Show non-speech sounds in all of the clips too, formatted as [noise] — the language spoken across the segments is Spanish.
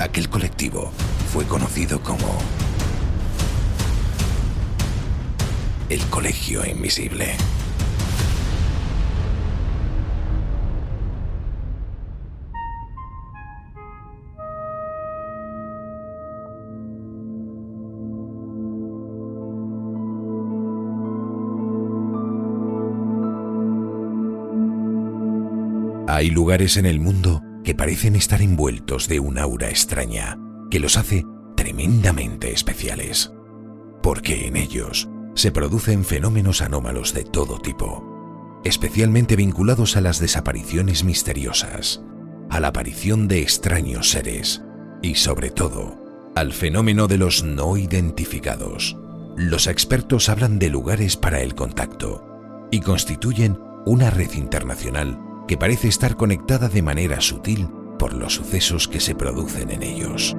Aquel colectivo fue conocido como el Colegio Invisible. Hay lugares en el mundo parecen estar envueltos de un aura extraña que los hace tremendamente especiales, porque en ellos se producen fenómenos anómalos de todo tipo, especialmente vinculados a las desapariciones misteriosas, a la aparición de extraños seres y sobre todo al fenómeno de los no identificados. Los expertos hablan de lugares para el contacto y constituyen una red internacional que parece estar conectada de manera sutil por los sucesos que se producen en ellos.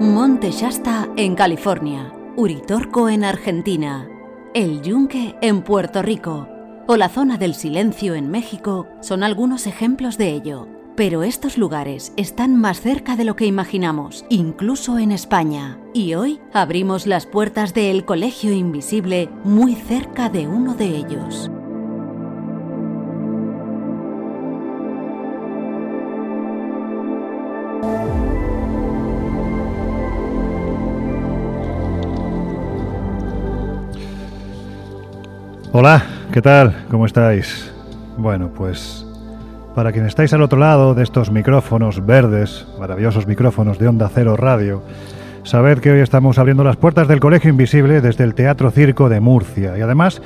Monte Shasta en California, Uritorco en Argentina, El Yunque en Puerto Rico o la zona del silencio en México son algunos ejemplos de ello. Pero estos lugares están más cerca de lo que imaginamos, incluso en España. Y hoy abrimos las puertas del Colegio Invisible muy cerca de uno de ellos. Hola, ¿qué tal? ¿Cómo estáis? Bueno, pues para quienes estáis al otro lado de estos micrófonos verdes, maravillosos micrófonos de Onda Cero Radio, sabed que hoy estamos abriendo las puertas del Colegio Invisible desde el Teatro Circo de Murcia y además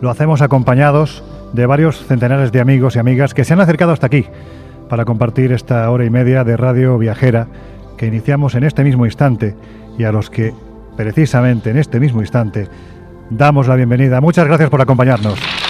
lo hacemos acompañados de varios centenares de amigos y amigas que se han acercado hasta aquí para compartir esta hora y media de radio viajera que iniciamos en este mismo instante y a los que precisamente en este mismo instante damos la bienvenida. Muchas gracias por acompañarnos.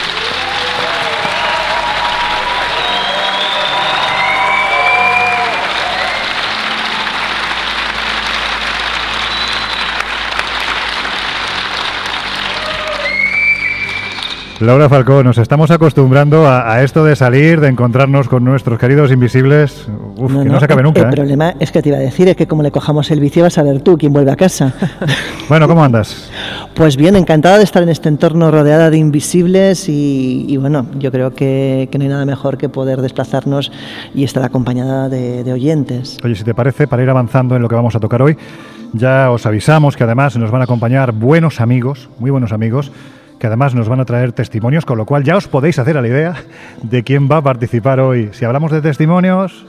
Laura Falcón, nos estamos acostumbrando a, esto de salir, de encontrarnos con nuestros queridos invisibles. Uf, que no, se acabe nunca. El ¿eh? problema es que te iba a decir es que como le cojamos el vicio vas a ver tú quién vuelve a casa. [laughs] bueno, ¿cómo andas? Pues bien, encantada de estar en este entorno rodeada de invisibles y, bueno, yo creo que, no hay nada mejor que poder desplazarnos y estar acompañada de, de oyentes. Oye, si te parece, para ir avanzando en lo que vamos a tocar hoy, ya os avisamos que además nos van a acompañar buenos amigos, muy buenos amigos que además nos van a traer testimonios, con lo cual ya os podéis hacer a la idea de quién va a participar hoy. Si hablamos de testimonios...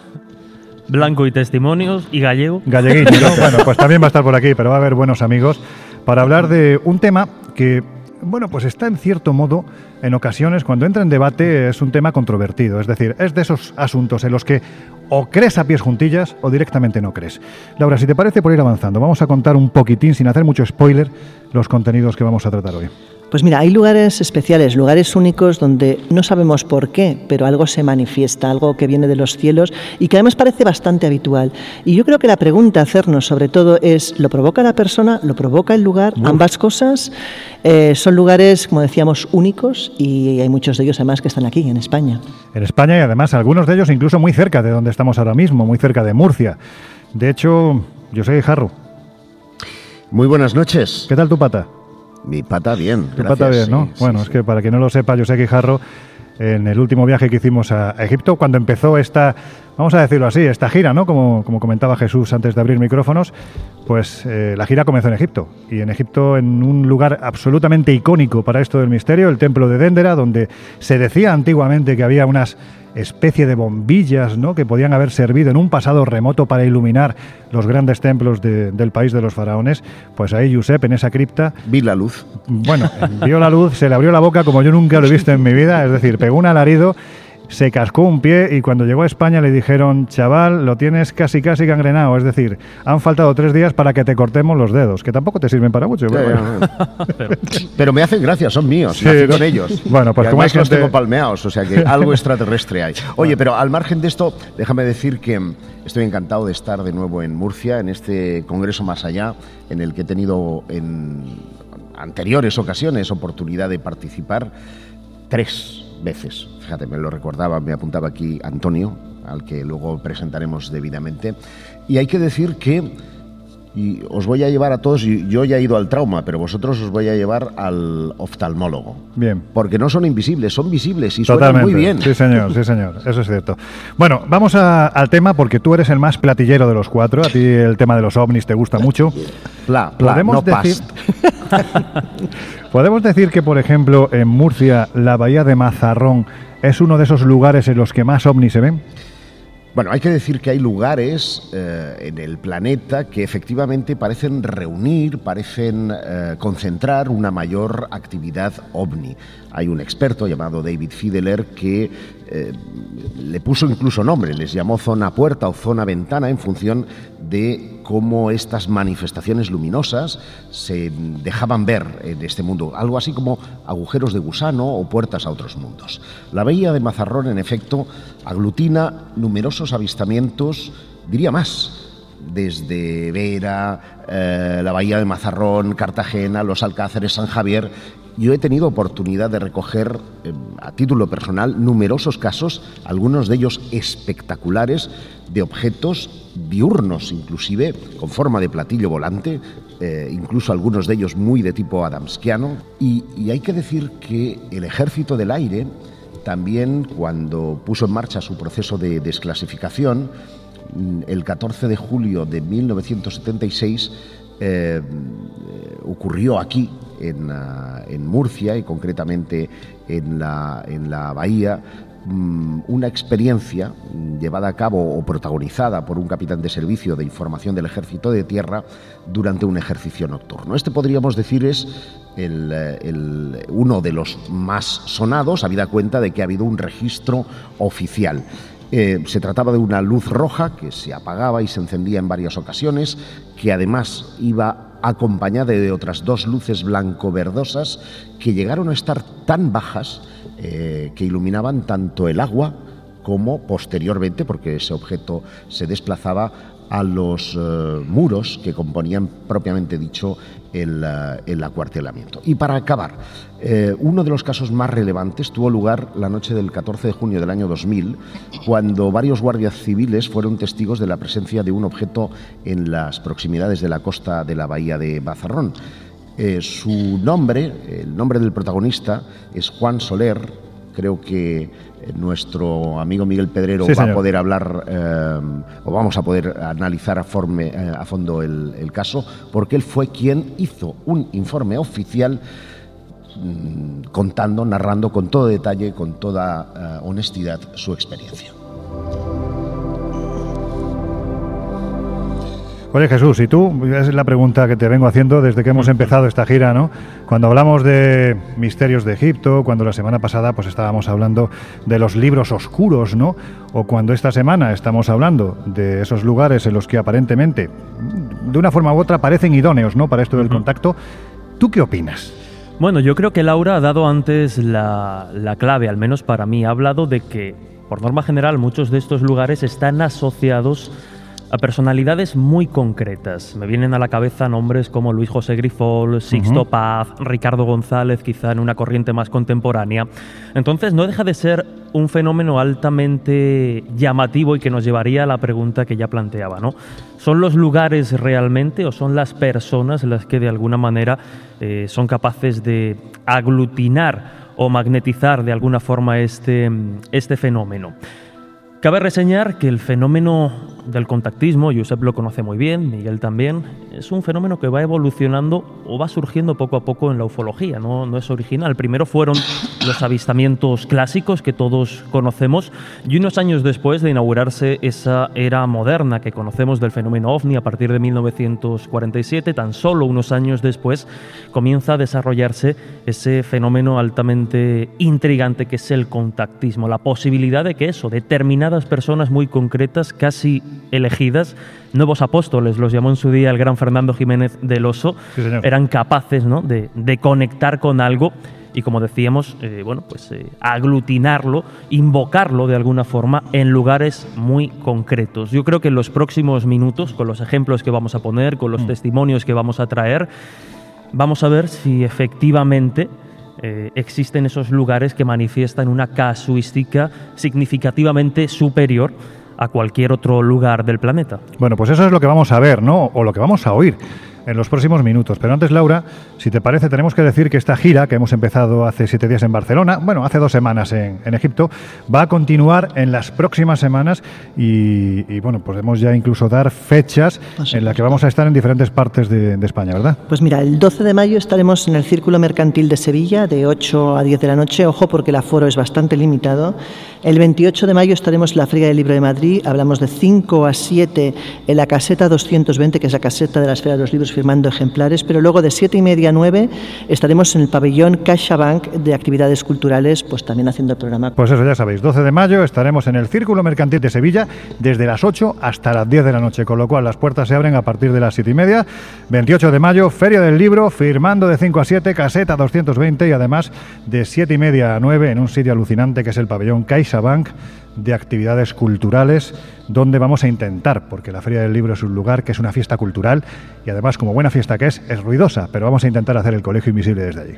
Blanco y testimonios y gallego. Galleguito, [laughs] bueno, pues también va a estar por aquí, pero va a haber buenos amigos para hablar de un tema que, bueno, pues está en cierto modo, en ocasiones, cuando entra en debate, es un tema controvertido. Es decir, es de esos asuntos en los que o crees a pies juntillas o directamente no crees. Laura, si te parece, por ir avanzando, vamos a contar un poquitín, sin hacer mucho spoiler, los contenidos que vamos a tratar hoy. Pues mira, hay lugares especiales, lugares únicos donde no sabemos por qué, pero algo se manifiesta, algo que viene de los cielos y que además parece bastante habitual. Y yo creo que la pregunta a hacernos sobre todo es, ¿lo provoca la persona? ¿Lo provoca el lugar? Ambas cosas eh, son lugares, como decíamos, únicos y hay muchos de ellos además que están aquí, en España. En España y además algunos de ellos incluso muy cerca de donde estamos ahora mismo, muy cerca de Murcia. De hecho, yo soy Jarro. Muy buenas noches. ¿Qué tal tu pata? Mi pata bien. Mi pata bien, ¿no? bueno, es que para quien no lo sepa, yo sé que Jarro, en el último viaje que hicimos a Egipto, cuando empezó esta vamos a decirlo así, esta gira, ¿no? Como, como comentaba Jesús antes de abrir micrófonos, pues eh, la gira comenzó en Egipto. Y en Egipto, en un lugar absolutamente icónico para esto del misterio, el templo de Dendera, donde se decía antiguamente que había unas especie de bombillas ¿no? que podían haber servido en un pasado remoto para iluminar los grandes templos del país de los faraones, pues ahí Josep en esa cripta... Vi la luz. Bueno, vio la luz, se le abrió la boca como yo nunca lo he visto en mi vida, es decir, pegó un alarido se cascó un pie y cuando llegó a España le dijeron, chaval, lo tienes casi casi gangrenado, es decir, han faltado tres días para que te cortemos los dedos, que tampoco te sirven para mucho. pero, [laughs] [laughs] me hacen gracia, son míos, nací con ellos. Bueno, pues como es que los tengo palmeados, o sea que [laughs] algo extraterrestre hay. Oye, pero al margen de esto, déjame decir que estoy encantado de estar de nuevo en Murcia, en este Congreso Más Allá, en el que he tenido en anteriores ocasiones oportunidad de participar tres veces. Fíjate, me lo recordaba, me apuntaba aquí Antonio, al que luego presentaremos debidamente. Y hay que decir que y os voy a llevar a todos, yo ya he ido al trauma, pero vosotros os voy a llevar al oftalmólogo. Bien. Porque no son invisibles, son visibles y suenan muy bien. Sí, señor, sí, señor, eso es cierto. Bueno, vamos al tema porque tú eres el más platillero de los cuatro, a ti el tema de los ovnis te gusta mucho. ¿Podemos decir... [laughs] Podemos decir que, por ejemplo, en Murcia, la bahía de Mazarrón es uno de esos lugares en los que más ovnis se ven. Bueno, hay que decir que hay lugares eh, en el planeta que efectivamente parecen reunir, parecen eh, concentrar una mayor actividad ovni. Hay un experto llamado David Fiedler que eh, le puso incluso nombre, les llamó zona puerta o zona ventana en función de cómo estas manifestaciones luminosas se dejaban ver en este mundo, algo así como agujeros de gusano o puertas a otros mundos. La bahía de Mazarrón, en efecto, aglutina numerosos avistamientos, diría más, desde Vera, eh, la bahía de Mazarrón, Cartagena, los Alcáceres, San Javier, yo he tenido oportunidad de recoger eh, a título personal numerosos casos, algunos de ellos espectaculares, de objetos diurnos, inclusive con forma de platillo volante, eh, incluso algunos de ellos muy de tipo adamskiano. Y, hay que decir que el ejército del aire también cuando puso en marcha su proceso de desclasificación, mm, el 14 de julio de 1976, eh, ocurrió aquí Ah, en, Murcia y concretamente en la, en la Bahía mm, una experiencia llevada a cabo o protagonizada por un capitán de servicio de información del Ejército de Tierra durante un ejercicio nocturno. Este podríamos decir es el, uno de los más sonados, habida cuenta de que ha habido un registro oficial. Eh, se trataba de una luz roja que se apagaba y se encendía en varias ocasiones, que además iba acompañada de otras dos luces blanco-verdosas que llegaron a estar tan bajas eh, que iluminaban tanto el agua como posteriormente, porque ese objeto se desplazaba a los eh, muros que componían propiamente dicho el, eh, el acuartelamiento. Y para acabar, eh, uno de los casos más relevantes tuvo lugar la noche del 14 de junio del año 2000, cuando varios guardias civiles fueron testigos de la presencia de un objeto en las proximidades de la costa de la bahía de Bazarrón. su nombre, el nombre del protagonista, es Juan Soler, creo que nuestro amigo Miguel Pedrero va a poder hablar eh, o vamos a poder analizar a, eh, a fondo el, caso, porque él fue quien hizo un informe oficial mm, contando, narrando con todo detalle, con toda eh, honestidad su experiencia. Oye Jesús, y tú, es la pregunta que te vengo haciendo desde que hemos empezado esta gira, ¿no? Cuando hablamos de misterios de Egipto, cuando la semana pasada pues estábamos hablando de los libros oscuros, ¿no? O cuando esta semana estamos hablando de esos lugares en los que aparentemente, de una forma u otra, parecen idóneos, ¿no? Para esto del contacto, ¿tú qué opinas? Bueno, yo creo que Laura ha dado antes la, la clave, al menos para mí. Ha hablado de que, por norma general, muchos de estos lugares están asociados a personalidades muy concretas. Me vienen a la cabeza nombres como Luis José Grifol, Sixto Paz, Ricardo González, quizá en una corriente más contemporánea. Entonces no deja de ser un fenómeno altamente llamativo y que nos llevaría a la pregunta que ya planteaba, ¿no? ¿Son los lugares realmente o son las personas las que de alguna manera eh, son capaces de aglutinar o magnetizar de alguna forma este, este fenómeno? Cabe reseñar que el fenómeno del contactismo, Josep lo conoce muy bien, Miguel también, es un fenómeno que va evolucionando o va surgiendo poco a poco en la ufología, no, no es original. Primero fueron los avistamientos clásicos que todos conocemos y unos años después de inaugurarse esa era moderna que conocemos del fenómeno ovni a partir de 1947, tan solo unos años después comienza a desarrollarse ese fenómeno altamente intrigante que es el contactismo, la posibilidad de que eso, determinadas personas muy concretas, casi elegidas, nuevos apóstoles, los llamó en su día el gran Fernando Jiménez del Oso, eran capaces ¿no? de, conectar con algo y como decíamos, eh, bueno, pues eh, aglutinarlo, invocarlo de alguna forma en lugares muy concretos. Yo creo que en los próximos minutos, con los ejemplos que vamos a poner, con los mm. testimonios que vamos a traer, vamos a ver si efectivamente eh, existen esos lugares que manifiestan una casuística significativamente superior a cualquier otro lugar del planeta. Bueno, pues eso es lo que vamos a ver, ¿no? O lo que vamos a oír en los próximos minutos. Pero antes, Laura, si te parece, tenemos que decir que esta gira que hemos empezado hace siete días en Barcelona, bueno, hace dos semanas en, Egipto, va a continuar en las próximas semanas y, bueno, podemos ya incluso dar fechas en las que vamos a estar en diferentes partes de, España, ¿verdad? Pues mira, el 12 de mayo estaremos en el Círculo Mercantil de Sevilla de 8 a 10 de la noche, ojo porque el aforo es bastante limitado. El 28 de mayo estaremos en la Feria del Libro de Madrid, hablamos de 5 a 7 en la caseta 220, que es la caseta de la Esfera de los Libros firmando ejemplares, pero luego de siete y media a 9 estaremos en el pabellón CaixaBank de actividades culturales, pues también haciendo el programa. Pues eso ya sabéis, 12 de mayo estaremos en el Círculo Mercantil de Sevilla desde las 8 hasta las 10 de la noche, con lo cual las puertas se abren a partir de las siete y media. 28 de mayo, Feria del Libro, firmando de 5 a 7, caseta 220 y además de siete y media a 9 en un sitio alucinante que es el pabellón CaixaBank de actividades culturales donde vamos a intentar, porque la Feria del Libro es un lugar que es una fiesta cultural y además como buena fiesta que es, es ruidosa, pero vamos a intentar hacer el colegio invisible desde allí.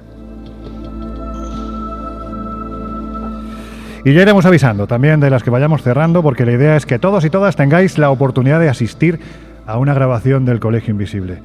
Y ya iremos avisando también de las que vayamos cerrando, porque la idea es que todos y todas tengáis la oportunidad de asistir a una grabación del Colegio Invisible.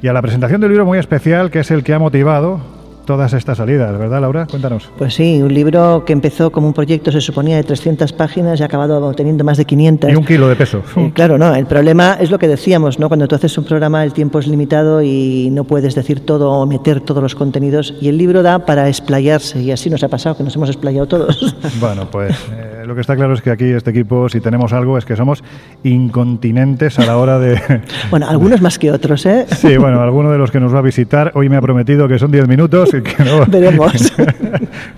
Y a la presentación del libro muy especial, que es el que ha motivado todas estas salidas, ¿verdad, Laura? Cuéntanos. Pues sí, un libro que empezó como un proyecto, se suponía, de 300 páginas y ha acabado teniendo más de 500. Y un kilo de peso. claro, no, el problema es lo que decíamos, ¿no? Cuando tú haces un programa el tiempo es limitado y no puedes decir todo o meter todos los contenidos y el libro da para explayarse y así nos ha pasado, que nos hemos explayado todos. [laughs] Bueno, pues eh, lo que está claro es que aquí este equipo, si tenemos algo, es que somos incontinentes a la hora de... [laughs] Bueno, algunos más que otros, ¿eh? Sí, bueno, alguno de los que nos va a visitar hoy me ha prometido que son 10 minutos [laughs] veremos. [laughs]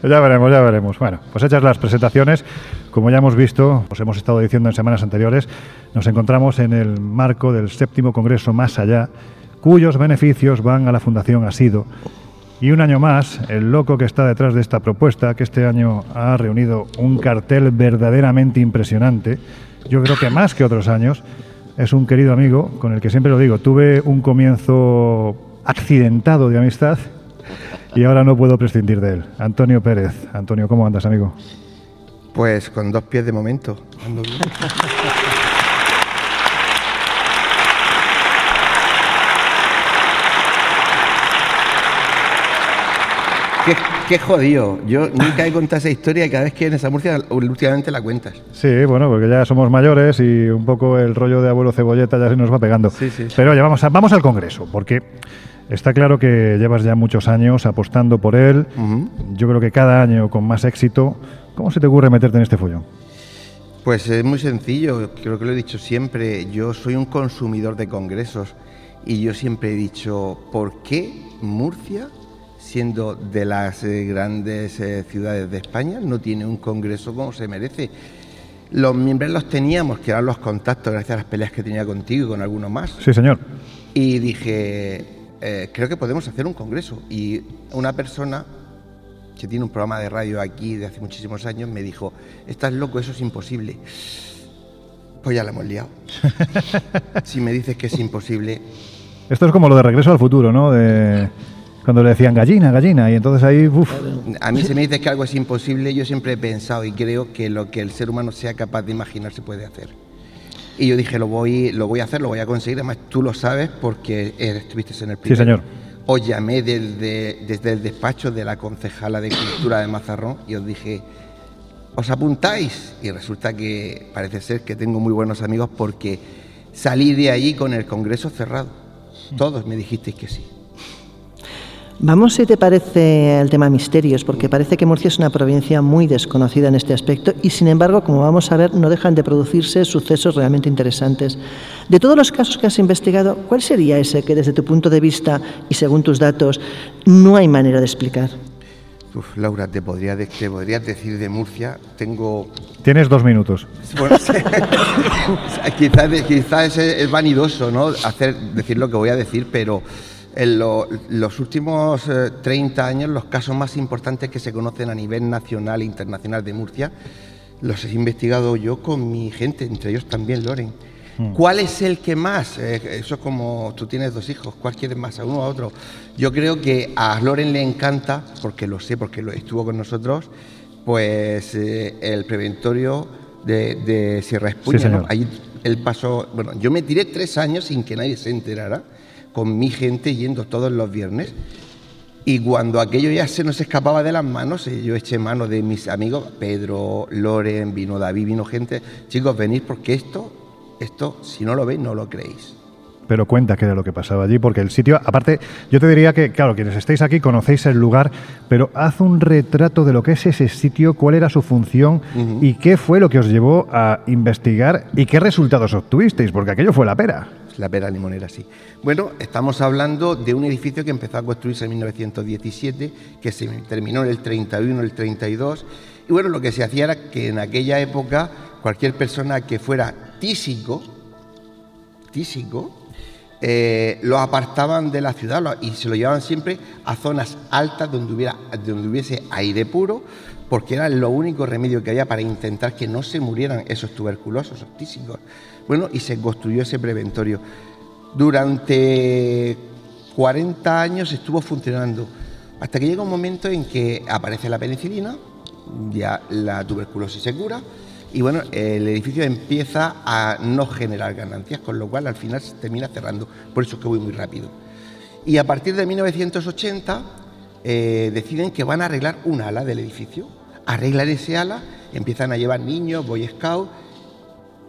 ya veremos, ya veremos. Bueno, pues hechas las presentaciones, como ya hemos visto, os hemos estado diciendo en semanas anteriores, nos encontramos en el marco del séptimo Congreso Más Allá, cuyos beneficios van a la Fundación Asido. Y un año más, el loco que está detrás de esta propuesta, que este año ha reunido un cartel verdaderamente impresionante, yo creo que más que otros años, es un querido amigo con el que siempre lo digo, tuve un comienzo accidentado de amistad y ahora no puedo prescindir de él. Antonio Pérez. Antonio, ¿cómo andas, amigo? Pues con dos pies de momento. Qué, jodido. Yo nunca he contado esa historia y cada vez que en esa Murcia últimamente la cuentas. Sí, bueno, porque ya somos mayores y un poco el rollo de abuelo cebolleta ya se nos va pegando. Sí, sí. Pero oye, vamos, vamos al Congreso, porque Está claro que llevas ya muchos años apostando por él. Yo creo que cada año con más éxito. ¿Cómo se te ocurre meterte en este follón? Pues es muy sencillo, creo que lo he dicho siempre. Yo soy un consumidor de congresos y yo siempre he dicho, ¿por qué Murcia, siendo de las eh, grandes eh, ciudades de España, no tiene un congreso como se merece? Los miembros los teníamos, que eran los contactos, gracias a las peleas que tenía contigo y con algunos más. Sí, señor. Y dije, eh, creo que podemos hacer un congreso. Y una persona que tiene un programa de radio aquí de hace muchísimos años me dijo, estás loco, eso es imposible. Pues ya la hemos liado. [laughs] si me dices que es imposible... Esto es como lo de regreso al futuro, ¿no? De cuando le decían gallina, gallina, y entonces ahí... A mí se me dice que algo es imposible, yo siempre he pensado y creo que lo que el ser humano sea capaz de imaginar se puede hacer. Y yo dije, lo voy, lo voy a hacer, lo voy a conseguir. Además, tú lo sabes porque estuviste en el primer. Sí, señor. Os llamé desde, desde el despacho de la concejala de Cultura de Mazarrón y os dije, ¿os apuntáis? Y resulta que parece ser que tengo muy buenos amigos porque salí de allí con el Congreso cerrado. Todos me dijisteis que sí. Vamos, si te parece, al tema misterios, porque parece que Murcia es una provincia muy desconocida en este aspecto y, sin embargo, como vamos a ver, no dejan de producirse sucesos realmente interesantes. De todos los casos que has investigado, ¿cuál sería ese que, desde tu punto de vista y según tus datos, no hay manera de explicar? Uf, Laura, te podría, te podría decir de Murcia, tengo... Tienes dos minutos. Bueno, quizás, [laughs] quizás es, vanidoso ¿no? Hacer, decir lo que voy a decir, pero en los últimos 30 eh, años los casos más importantes que se conocen a nivel nacional e internacional de Murcia los he investigado yo con mi gente, entre ellos también Loren. Hmm. ¿Cuál es el que más? Eh, eso es como tú tienes dos hijos, ¿cuál quieres más, a uno o a otro? Yo creo que a Loren le encanta, porque lo sé, porque lo estuvo con nosotros, pues eh, el preventorio de, Sierra Espuña. Ahí él pasó, bueno, yo me tiré tres años sin que nadie se enterara con mi gente yendo todos los viernes. Y cuando aquello ya se nos escapaba de las manos, eh, yo eché mano de mis amigos, Pedro, Loren, vino David, vino gente. Chicos, venid porque esto, esto, si no lo veis, no lo creéis. Pero cuenta qué era lo que pasaba allí, porque el sitio, aparte, yo te diría que, claro, quienes estáis aquí conocéis el lugar, pero haz un retrato de lo que es ese sitio, cuál era su función y qué fue lo que os llevó a investigar y qué resultados obtuvisteis, porque aquello fue la pera la pera limonera, sí. Bueno, estamos hablando de un edificio que empezó a construirse en 1917, que se terminó en el 31, el 32. Y bueno, lo que se hacía era que en aquella época cualquier persona que fuera tísico, tísico, eh, lo apartaban de la ciudad y se lo llevaban siempre a zonas altas donde, hubiera, donde hubiese aire puro, porque era lo único remedio que había para intentar que no se murieran esos tuberculosos, esos tísicos. Bueno, y se construyó ese preventorio. Durante 40 años estuvo funcionando, hasta que llega un momento en que aparece la penicilina, ya la tuberculosis se cura, y bueno, el edificio empieza a no generar ganancias, con lo cual al final se termina cerrando. Por eso es que voy muy rápido. Y a partir de 1980 eh, deciden que van a arreglar un ala del edificio. Arreglan ese ala, empiezan a llevar niños, boy scouts,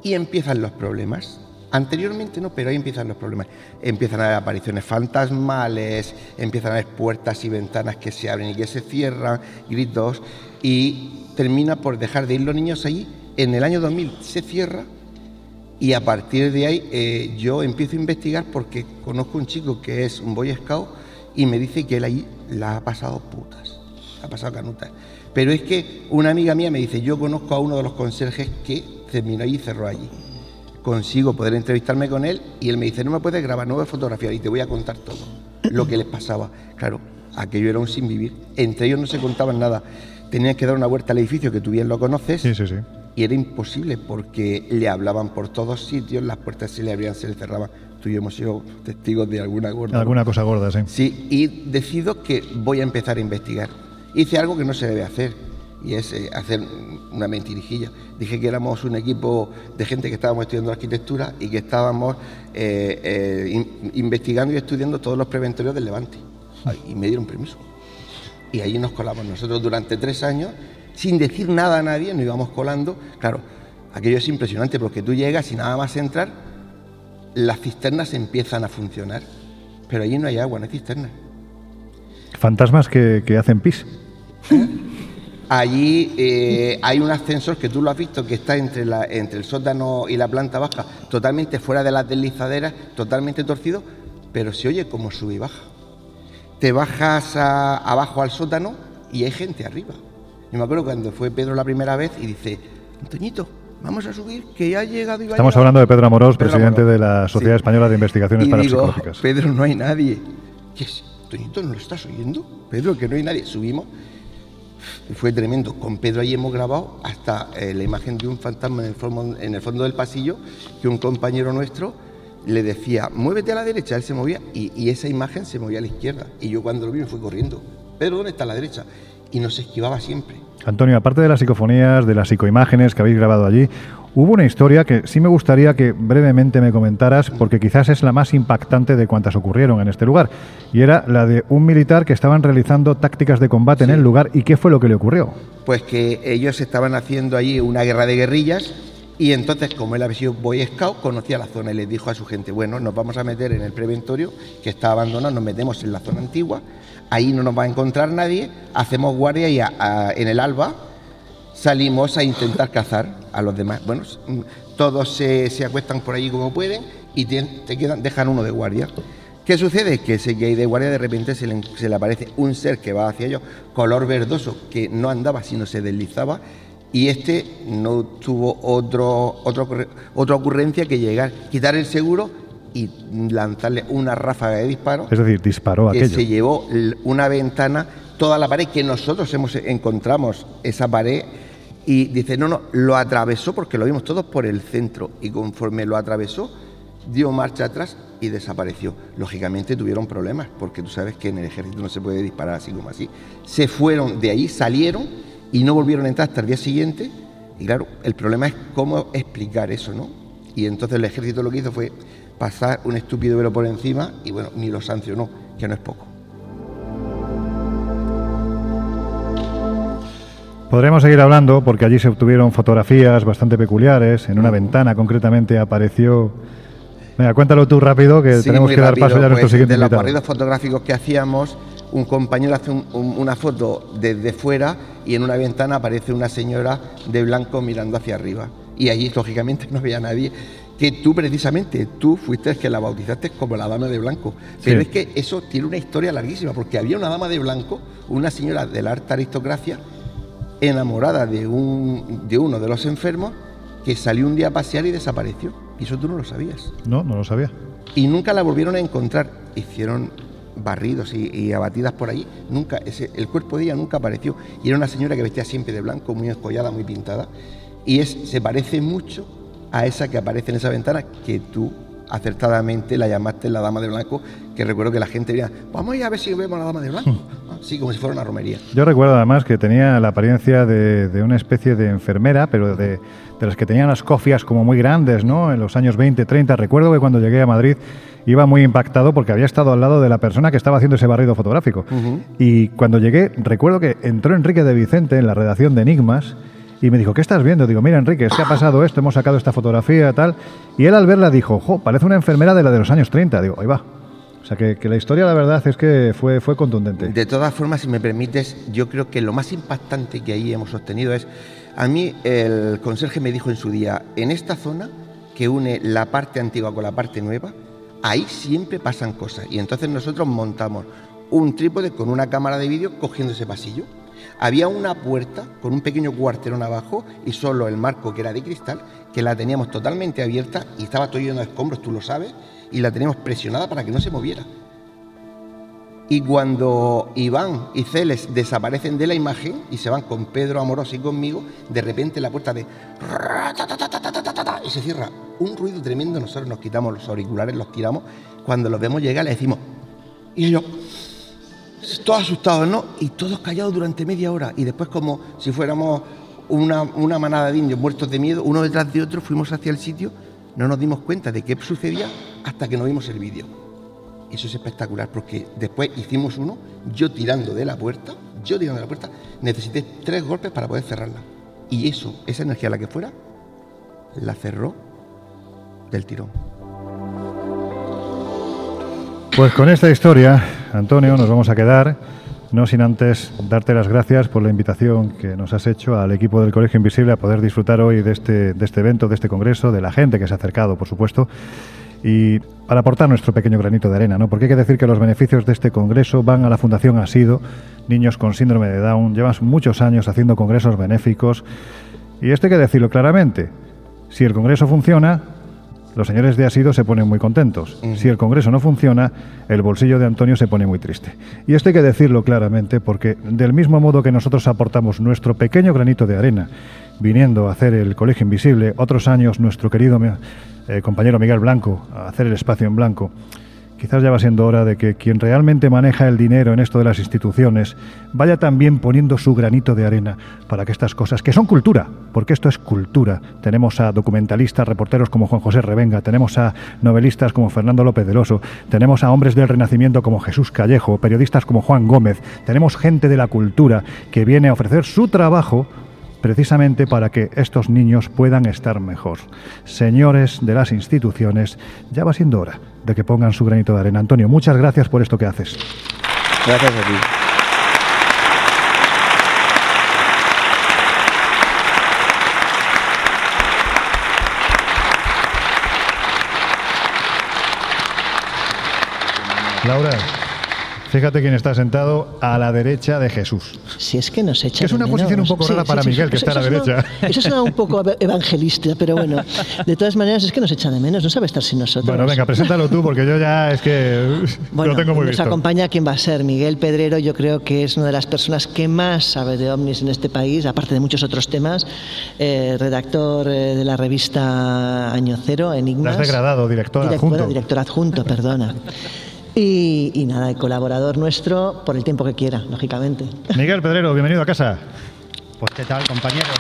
y empiezan los problemas. Anteriormente no, pero ahí empiezan los problemas. Empiezan a haber apariciones fantasmales, empiezan a haber puertas y ventanas que se abren y que se cierran, gritos, y termina por dejar de ir los niños allí. En el año 2000 se cierra y a partir de ahí eh, yo empiezo a investigar porque conozco un chico que es un Boy Scout y me dice que él ahí la ha pasado putas, ha pasado canutas. Pero es que una amiga mía me dice, yo conozco a uno de los conserjes que terminó y cerró allí. Consigo poder entrevistarme con él y él me dice, no me puedes grabar, no voy a fotografiar y te voy a contar todo lo que les pasaba. Claro, aquello era un sin vivir. Entre ellos no se contaban nada. Tenían que dar una vuelta al edificio que tú bien lo conoces. Sí, sí, sí. Y era imposible porque le hablaban por todos sitios, las puertas se le abrían, se le cerraban. Tú y yo hemos sido testigos de alguna gorda. Alguna cosa gorda, sí. Sí, y decido que voy a empezar a investigar. Hice algo que no se debe hacer y es eh, hacer una mentirijilla. Dije que éramos un equipo de gente que estábamos estudiando arquitectura y que estábamos eh, eh, investigando y estudiando todos los preventorios del Levante. Y me dieron permiso. Y ahí nos colamos nosotros durante tres años, sin decir nada a nadie, nos íbamos colando. Claro, aquello es impresionante porque tú llegas y nada más entrar, las cisternas empiezan a funcionar. Pero allí no hay agua, no hay cisternas. Fantasmas que, que hacen pis. Allí eh, hay un ascensor que tú lo has visto que está entre, la, entre el sótano y la planta baja, totalmente fuera de las deslizaderas, totalmente torcido, pero se oye como sube y baja. Te bajas abajo al sótano y hay gente arriba. Yo me acuerdo cuando fue Pedro la primera vez y dice, Antoñito, vamos a subir, que ya ha llegado y Estamos hablando de Pedro Amorós, presidente de la Sociedad Española de Investigaciones y Parapsicológicas. Pedro, no hay nadie. ¿Qué es? Antoñito, ¿no lo estás oyendo? Pedro, que no hay nadie. Subimos fue tremendo. Con Pedro ahí hemos grabado hasta eh, la imagen de un fantasma en el, fondo, del pasillo que un compañero nuestro le decía, muévete a la derecha, él se movía y, esa imagen se movía a la izquierda. Y yo cuando lo vi me fui corriendo. Pedro, ¿dónde está la derecha? Y nos esquivaba siempre. Antonio, aparte de las psicofonías, de las psicoimágenes que habéis grabado allí, Hubo una historia que sí me gustaría que brevemente me comentaras, porque quizás es la más impactante de cuantas ocurrieron en este lugar, y era la de un militar que estaban realizando tácticas de combate en el lugar, y qué fue lo que le ocurrió. Pues que ellos estaban haciendo allí una guerra de guerrillas, y entonces, como él había sido Boy Scout, conocía la zona y le dijo a su gente, bueno, nos vamos a meter en el preventorio, que está abandonado, nos metemos en la zona antigua, ahí no nos va a encontrar nadie, hacemos guardia y en el alba salimos a intentar cazar a los demás. Bueno, todos se, acuestan por allí como pueden y te, quedan, dejan uno de guardia. ¿Qué sucede? Que ese gay de guardia de repente se le, se le, aparece un ser que va hacia ellos, color verdoso, que no andaba sino se deslizaba, y este no tuvo otro, otro, otra ocurrencia que llegar, quitar el seguro y lanzarle una ráfaga de disparo. Es decir, disparó que aquello. se llevó una ventana, toda la pared, que nosotros hemos encontramos esa pared y dice, no, no, lo atravesó porque lo vimos todos por el centro y conforme lo atravesó, dio marcha atrás y desapareció. Lógicamente tuvieron problemas porque tú sabes que en el ejército no se puede disparar así como así. Se fueron de ahí, salieron y no volvieron a entrar hasta el día siguiente. Y claro, el problema es cómo explicar eso, ¿no? Y entonces el ejército lo que hizo fue pasar un estúpido velo por encima y bueno, ni lo sancionó, que no es poco. Podremos seguir hablando porque allí se obtuvieron fotografías bastante peculiares. En una ventana, concretamente, apareció. Venga, cuéntalo tú rápido, que tenemos que dar paso ya a nuestro pues, siguiente De los barridos fotográficos que hacíamos, un compañero hace una foto desde fuera y en una ventana aparece una señora de blanco mirando hacia arriba. Y allí, lógicamente, [laughs] no había nadie. Que tú, precisamente, tú fuiste el que la bautizaste como la dama de blanco. Pero es que eso tiene una historia larguísima, porque había una dama de blanco, una señora de la alta aristocracia, enamorada de, un, de uno de los enfermos que salió un día a pasear y desapareció. Y eso tú no lo sabías. No, no lo sabía. Y nunca la volvieron a encontrar. Hicieron barridos y, abatidas por allí. Nunca, ese, el cuerpo de ella nunca apareció. Y era una señora que vestía siempre de blanco, muy escollada, muy pintada. Y es, se parece mucho a esa que aparece en esa ventana que tú acertadamente la llamaste la dama de blanco, que recuerdo que la gente diría, vamos a ir a ver si vemos a la dama de blanco. Sí, como si fuera una romería. Yo recuerdo además que tenía la apariencia de, una especie de enfermera, pero de, las que tenían las cofias como muy grandes, ¿no? En los años 20, 30. Recuerdo que cuando llegué a Madrid iba muy impactado porque había estado al lado de la persona que estaba haciendo ese barrido fotográfico. Y cuando llegué, recuerdo que entró Enrique de Vicente en la redacción de Enigmas y me dijo, ¿qué estás viendo? Digo, mira Enrique, es que ha pasado esto, hemos sacado esta fotografía tal. Y él al verla dijo, jo, parece una enfermera de la de los años 30. Digo, ahí va. O sea que, la historia, la verdad, es que fue, fue contundente. De todas formas, si me permites, yo creo que lo más impactante que ahí hemos obtenido es, a mí el conserje me dijo en su día, en esta zona que une la parte antigua con la parte nueva, ahí siempre pasan cosas. Y entonces nosotros montamos un trípode con una cámara de vídeo cogiendo ese pasillo. Había una puerta con un pequeño cuarterón abajo y solo el marco que era de cristal, que la teníamos totalmente abierta y estaba todo lleno de escombros, tú lo sabes, y la teníamos presionada para que no se moviera. Y cuando Iván y Celes desaparecen de la imagen y se van con Pedro Amoroso y conmigo, de repente la puerta de... y se cierra. Un ruido tremendo, nosotros nos quitamos los auriculares, los tiramos, cuando los vemos llegar le decimos, y ellos, todos asustados, ¿no? Y todos callados durante media hora, y después como si fuéramos una, una manada de indios muertos de miedo, uno detrás de otro, fuimos hacia el sitio no nos dimos cuenta de qué sucedía hasta que no vimos el vídeo. Eso es espectacular porque después hicimos uno, yo tirando de la puerta, yo tirando de la puerta, necesité tres golpes para poder cerrarla. Y eso, esa energía la que fuera, la cerró del tirón. Pues con esta historia, Antonio, nos vamos a quedar. No sin antes darte las gracias por la invitación que nos has hecho al equipo del Colegio Invisible a poder disfrutar hoy de este, de este evento, de este congreso, de la gente que se ha acercado, por supuesto, y para aportar nuestro pequeño granito de arena, ¿no? Porque hay que decir que los beneficios de este congreso van a la Fundación Asido, niños con síndrome de Down, llevan muchos años haciendo congresos benéficos, y esto hay que decirlo claramente. Si el congreso funciona, los señores de Asido se ponen muy contentos. Si el Congreso no funciona, el bolsillo de Antonio se pone muy triste. Y esto hay que decirlo claramente porque del mismo modo que nosotros aportamos nuestro pequeño granito de arena viniendo a hacer el Colegio Invisible, otros años nuestro querido eh, compañero Miguel Blanco a hacer el espacio en blanco, quizás ya va siendo hora de que quien realmente maneja el dinero en esto de las instituciones vaya también poniendo su granito de arena para que estas cosas, que son cultura, porque esto es cultura, tenemos a documentalistas, reporteros como Juan José Revenga, tenemos a novelistas como Fernando López del Oso, tenemos a hombres del Renacimiento como Jesús Callejo, periodistas como Juan Gómez, tenemos gente de la cultura que viene a ofrecer su trabajo precisamente para que estos niños puedan estar mejor. Señores de las instituciones, ya va siendo hora de que pongan su granito de arena. Antonio, muchas gracias por esto que haces. Gracias a ti. Laura, Fíjate quién está sentado a la derecha de Jesús. Si es que nos echa Que es una de posición un menos. poco rara para Miguel, que está a la derecha. eso suena un poco evangelista, pero bueno, de todas maneras es que nos echa de menos, no sabe estar sin nosotros. Bueno, venga, preséntalo tú, porque yo ya es que [laughs] Bueno, lo tengo muy nos visto. acompaña quién va a ser. Miguel Pedrero, yo creo que es una de las personas que más sabe de ovnis en este país, aparte de muchos otros temas. Eh, redactor eh, de la revista Año Cero, La Enigmas. has degradado, director Direct- adjunto. bueno, director adjunto, perdona. Y, y nada, colaborador nuestro por el tiempo que quiera, lógicamente. Miguel Pedrero, bienvenido a casa. Pues qué tal, compañeros.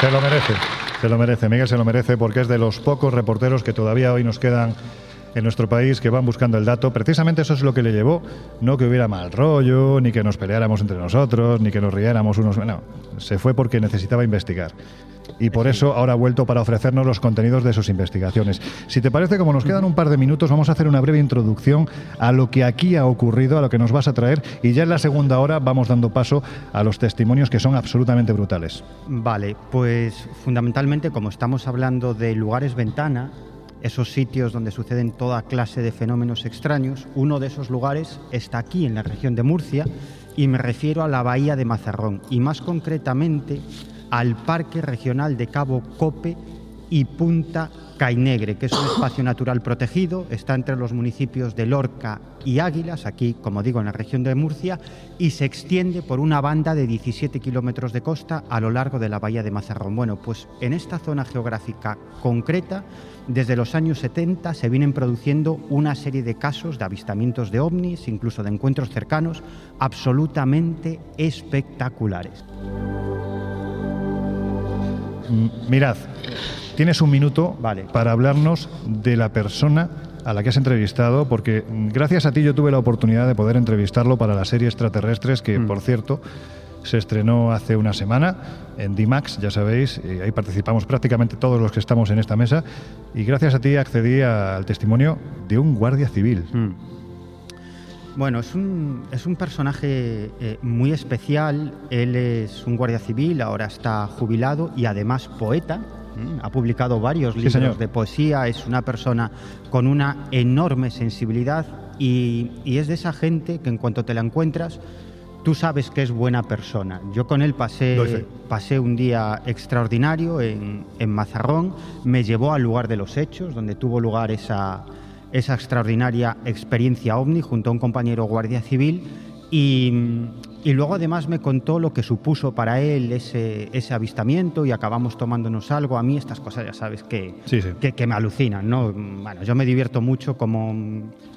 Se lo merece, se lo merece. Miguel se lo merece porque es de los pocos reporteros que todavía hoy nos quedan en nuestro país que van buscando el dato. Precisamente eso es lo que le llevó, no que hubiera mal rollo, ni que nos peleáramos entre nosotros, ni que nos riéramos unos. No, se fue porque necesitaba investigar. Y por eso ahora ha vuelto para ofrecernos los contenidos de sus investigaciones. Si te parece, como nos quedan un par de minutos, vamos a hacer una breve introducción a lo que aquí ha ocurrido, a lo que nos vas a traer, y ya en la segunda hora vamos dando paso a los testimonios que son absolutamente brutales. Vale, pues fundamentalmente como estamos hablando de lugares ventana, esos sitios donde suceden toda clase de fenómenos extraños, uno de esos lugares está aquí en la región de Murcia y me refiero a la bahía de Mazarrón y más concretamente al Parque Regional de Cabo Cope y Punta Cainegre, que es un espacio natural protegido, está entre los municipios de Lorca y Águilas, aquí, como digo, en la región de Murcia, y se extiende por una banda de 17 kilómetros de costa a lo largo de la bahía de Mazarrón. Bueno, pues en esta zona geográfica concreta, desde los años 70 se vienen produciendo una serie de casos de avistamientos de ovnis, incluso de encuentros cercanos, absolutamente espectaculares. Mirad, tienes un minuto Vale. para hablarnos de la persona a la que has entrevistado, porque gracias a ti yo tuve la oportunidad de poder entrevistarlo para la serie Extraterrestres, que Mm. por cierto se estrenó hace una semana en D-Max, ya sabéis, y ahí participamos prácticamente todos los que estamos en esta mesa, y gracias a ti accedí al testimonio de un guardia civil. Mm. Bueno, es un, es un personaje eh, muy especial. Él es un guardia civil, ahora está jubilado y además poeta. Mm, Ha publicado varios Sí, libros señor. de poesía, es una persona con una enorme sensibilidad y, y es de esa gente que en cuanto te la encuentras, tú sabes que es buena persona. Yo con él pasé, pasé un día extraordinario en, en Mazarrón, me llevó al lugar de los hechos, donde tuvo lugar esa, esa extraordinaria experiencia ovni junto a un compañero guardia civil y, y luego además me contó lo que supuso para él ese, ese avistamiento y acabamos tomándonos algo. A mí estas cosas ya sabes que, Sí, sí. que, que me alucinan, ¿no? Bueno, yo me divierto mucho como,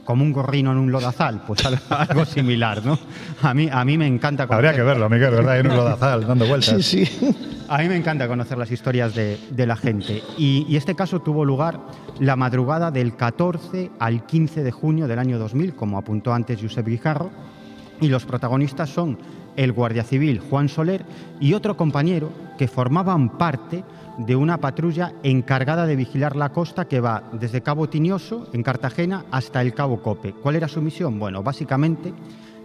como un gorrino en un lodazal, pues algo, [laughs] algo similar, ¿no? A mí, a mí me encanta Habría que verlo, Miguel, ¿verdad? En un lodazal, dando vueltas. Sí, sí. a mí me encanta conocer las historias de, de la gente y, y este caso tuvo lugar la madrugada del 14 al 15 de junio del año 2000, como apuntó antes Josep Guijarro, y los protagonistas son el guardia civil Juan Soler y otro compañero que formaban parte de una patrulla encargada de vigilar la costa que va desde Cabo Tinioso, en Cartagena, hasta el Cabo Cope. ¿Cuál era su misión? Bueno, básicamente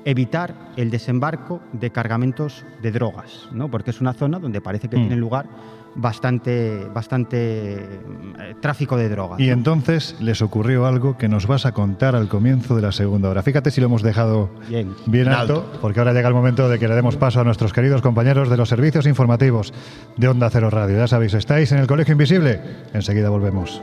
evitar el desembarco de cargamentos de drogas, ¿no? porque es una zona donde parece que Mm. tiene lugar bastante, bastante eh, tráfico de drogas. Y ¿no? entonces les ocurrió algo que nos vas a contar al comienzo de la segunda hora. Fíjate si lo hemos dejado Bien. bien alto, porque ahora llega el momento de que le demos paso a nuestros queridos compañeros de los servicios informativos de Onda Cero Radio. Ya sabéis, estáis en el Colegio Invisible. Enseguida volvemos.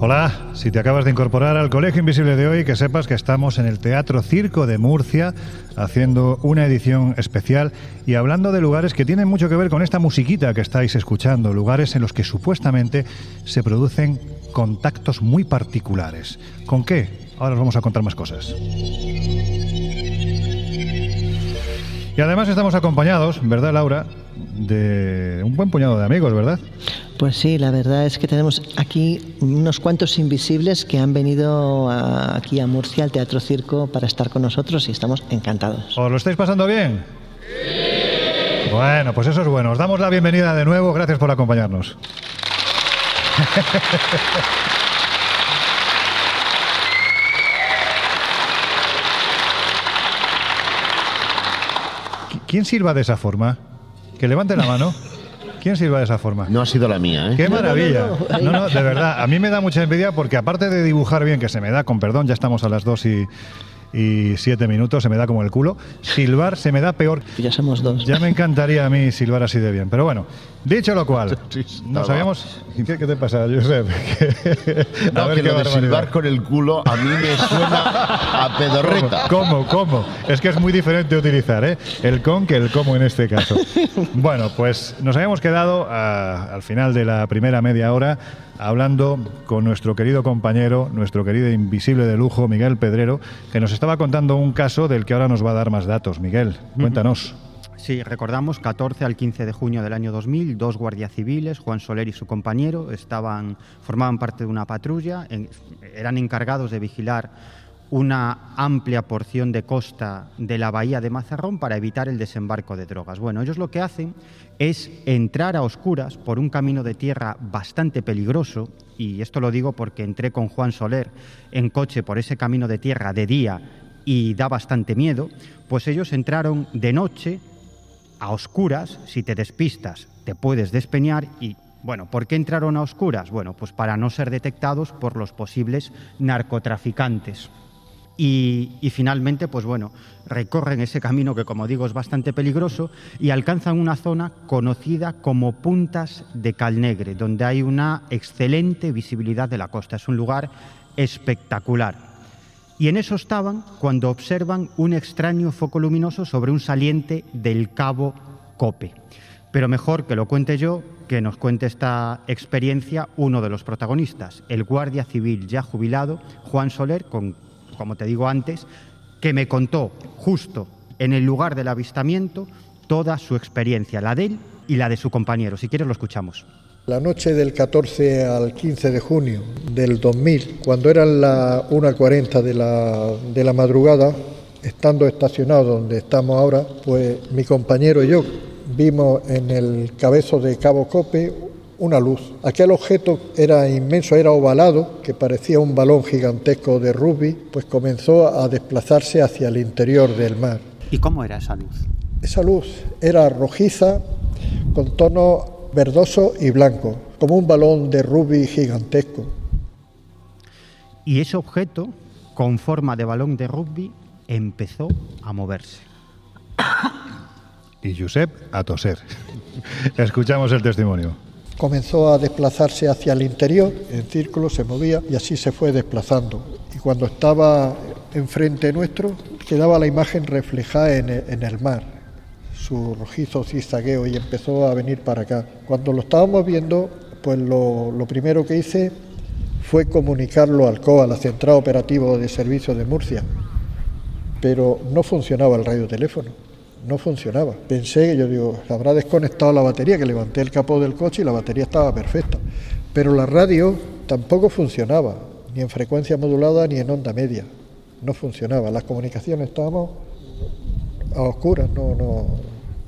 Hola, si te acabas de incorporar al Colegio Invisible de hoy, que sepas que estamos en el Teatro Circo de Murcia haciendo una edición especial y hablando de lugares que tienen mucho que ver con esta musiquita que estáis escuchando, lugares en los que supuestamente se producen contactos muy particulares. ¿Con qué? Ahora os vamos a contar más cosas. Y además estamos acompañados, ¿verdad Laura? De un buen puñado de amigos, ¿verdad? Pues sí, la verdad es que tenemos aquí unos cuantos invisibles que han venido a- aquí a Murcia, al Teatro Circo, para estar con nosotros y estamos encantados. ¿Os lo estáis pasando bien? Bueno, pues eso es bueno. Os damos la bienvenida de nuevo. Gracias por acompañarnos. [laughs] Qui- ¿Quién sirva de esa forma? Que levante la mano. ¿Quién sirva de esa forma? No ha sido la mía, ¿eh? ¡Qué maravilla! no, No, no, de verdad, a mí me da mucha envidia porque aparte de dibujar bien, que se me da, con perdón, ya estamos a las 2 y, y 7 minutos, se me da como el culo, silbar se me da peor. Ya somos dos. Ya me encantaría a mí silbar así de bien. Pero bueno, dicho lo cual, [laughs] nos habíamos... ¿Qué, qué te pasa, Josep? [laughs] a No, ver que qué lo de silbar con el culo a mí me suena a pedorreta. [laughs] ¿Cómo? ¿Cómo? Es que es muy diferente utilizar, ¿eh? El con que el cómo en este caso. Bueno, pues nos habíamos quedado ah, al final de la primera media hora hablando con nuestro querido compañero, nuestro querido invisible de lujo, Miguel Pedrero, que nos estaba contando un caso del que ahora nos va a dar más datos. Miguel, cuéntanos. Sí, recordamos 14 al 15 de junio del año 2000, dos guardias civiles, Juan Soler y su compañero, estaban, formaban parte de una patrulla, en- eran encargados de vigilar una amplia porción de costa de la bahía de Mazarrón para evitar el desembarco de drogas. Bueno, ellos lo que hacen es entrar a oscuras por un camino de tierra bastante peligroso, y esto lo digo porque entré con Juan Soler en coche por ese camino de tierra de día y da bastante miedo, pues ellos entraron de noche a oscuras, si te despistas te puedes despeñar y bueno, ¿por qué entraron a oscuras? Bueno, pues para no ser detectados por los posibles narcotraficantes. Y, finalmente, pues bueno, recorren ese camino que, como digo, es bastante peligroso y alcanzan una zona conocida como Puntas de Calnegre, donde hay una excelente visibilidad de la costa. Es un lugar espectacular. Y en eso estaban cuando observan un extraño foco luminoso sobre un saliente del cabo Cope. Pero mejor que lo cuente yo, que nos cuente esta experiencia uno de los protagonistas, el guardia civil ya jubilado, Juan Soler, con, como te digo antes, que me contó justo en el lugar del avistamiento toda su experiencia, la de él y la de su compañero. Si quieres lo escuchamos. La noche del 14 al 15 de junio del 2000, cuando eran las 1.40 de la, de la madrugada, estando estacionados donde estamos ahora, pues mi compañero y yo vimos en el cabezo de Cabo Cope una luz. Aquel objeto era inmenso, era ovalado, que parecía un balón gigantesco de rugby, pues comenzó a desplazarse hacia el interior del mar. ¿Y cómo era esa luz? Esa luz era rojiza, con tono verdoso y blanco, como un balón de rugby gigantesco. Y ese objeto, con forma de balón de rugby, empezó a moverse. Y Josep a toser. Escuchamos el testimonio. Comenzó a desplazarse hacia el interior, en círculo se movía y así se fue desplazando. Y cuando estaba enfrente nuestro, quedaba la imagen reflejada en el, mar, su rojizo zigzagueo y empezó a venir para acá. Cuando lo estábamos viendo, pues lo, lo primero que hice fue comunicarlo al COA, la Central Operativo de Servicios de Murcia, pero no funcionaba el radioteléfono, no funcionaba. Pensé, yo digo, habrá desconectado la batería, que levanté el capó del coche y la batería estaba perfecta, pero la radio tampoco funcionaba, ni en frecuencia modulada ni en onda media, no funcionaba. Las comunicaciones estábamos a oscuras, no, no,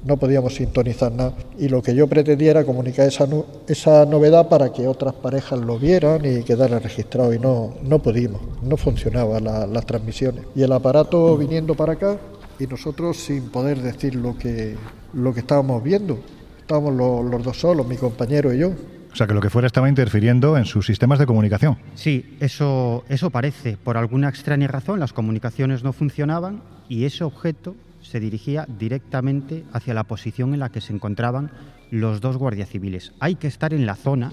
no podíamos sintonizar nada. Y lo que yo pretendía era comunicar esa, esa novedad para que otras parejas lo vieran y quedara registrado. Y no, no pudimos, no funcionaban la- las transmisiones. Y el aparato viniendo para acá y nosotros sin poder decir lo que, lo que estábamos viendo. Estábamos lo- los dos solos, mi compañero y yo. O sea que lo que fuera estaba interfiriendo en sus sistemas de comunicación. Sí, eso, eso parece. Por alguna extraña razón las comunicaciones no funcionaban y ese objeto se dirigía directamente hacia la posición en la que se encontraban los dos guardias civiles. Hay que estar en la zona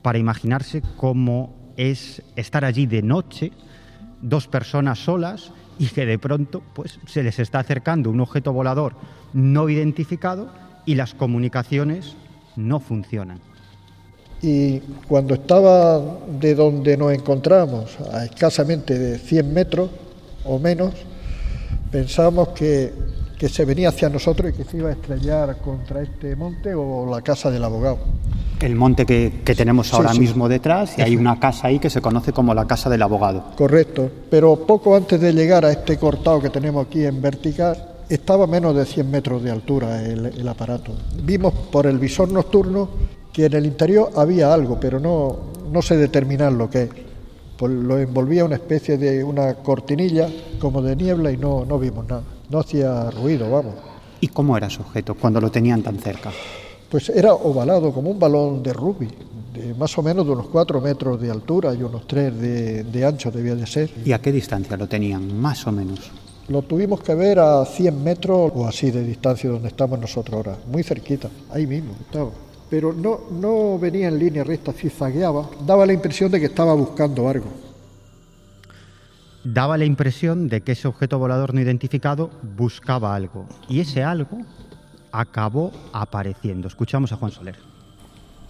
para imaginarse cómo es estar allí de noche, dos personas solas y que de pronto pues, se les está acercando un objeto volador no identificado y las comunicaciones no funcionan. Y cuando estaba de donde nos encontramos, a escasamente de 100 metros o menos, pensábamos que, que se venía hacia nosotros y que se iba a estrellar contra este monte o la casa del abogado. El monte que, que tenemos ahora sí. mismo detrás y hay una casa ahí que se conoce como la casa del abogado. Correcto, pero poco antes de llegar a este cortado que tenemos aquí en vertical, estaba a menos de 100 metros de altura el, el aparato. Vimos por el visor nocturno que en el interior había algo, pero no, no se determinaba lo que es. Pues lo envolvía una especie de una cortinilla como de niebla y no, no vimos nada. No hacía ruido, vamos. ¿Y cómo era ese objeto cuando lo tenían tan cerca? Pues era ovalado como un balón de rugby, de más o menos de unos 4 metros de altura y unos 3 de, de ancho debía de ser. ¿Y a qué distancia lo tenían, más o menos? Lo tuvimos que ver a 100 metros o así de distancia donde estamos nosotros ahora, muy cerquita, ahí mismo estaba. Pero no, no venía en línea recta, zigzagueaba, daba la impresión de que estaba buscando algo. daba la impresión de que ese objeto volador no identificado buscaba algo. Y ese algo acabó apareciendo. Escuchamos a Juan Soler.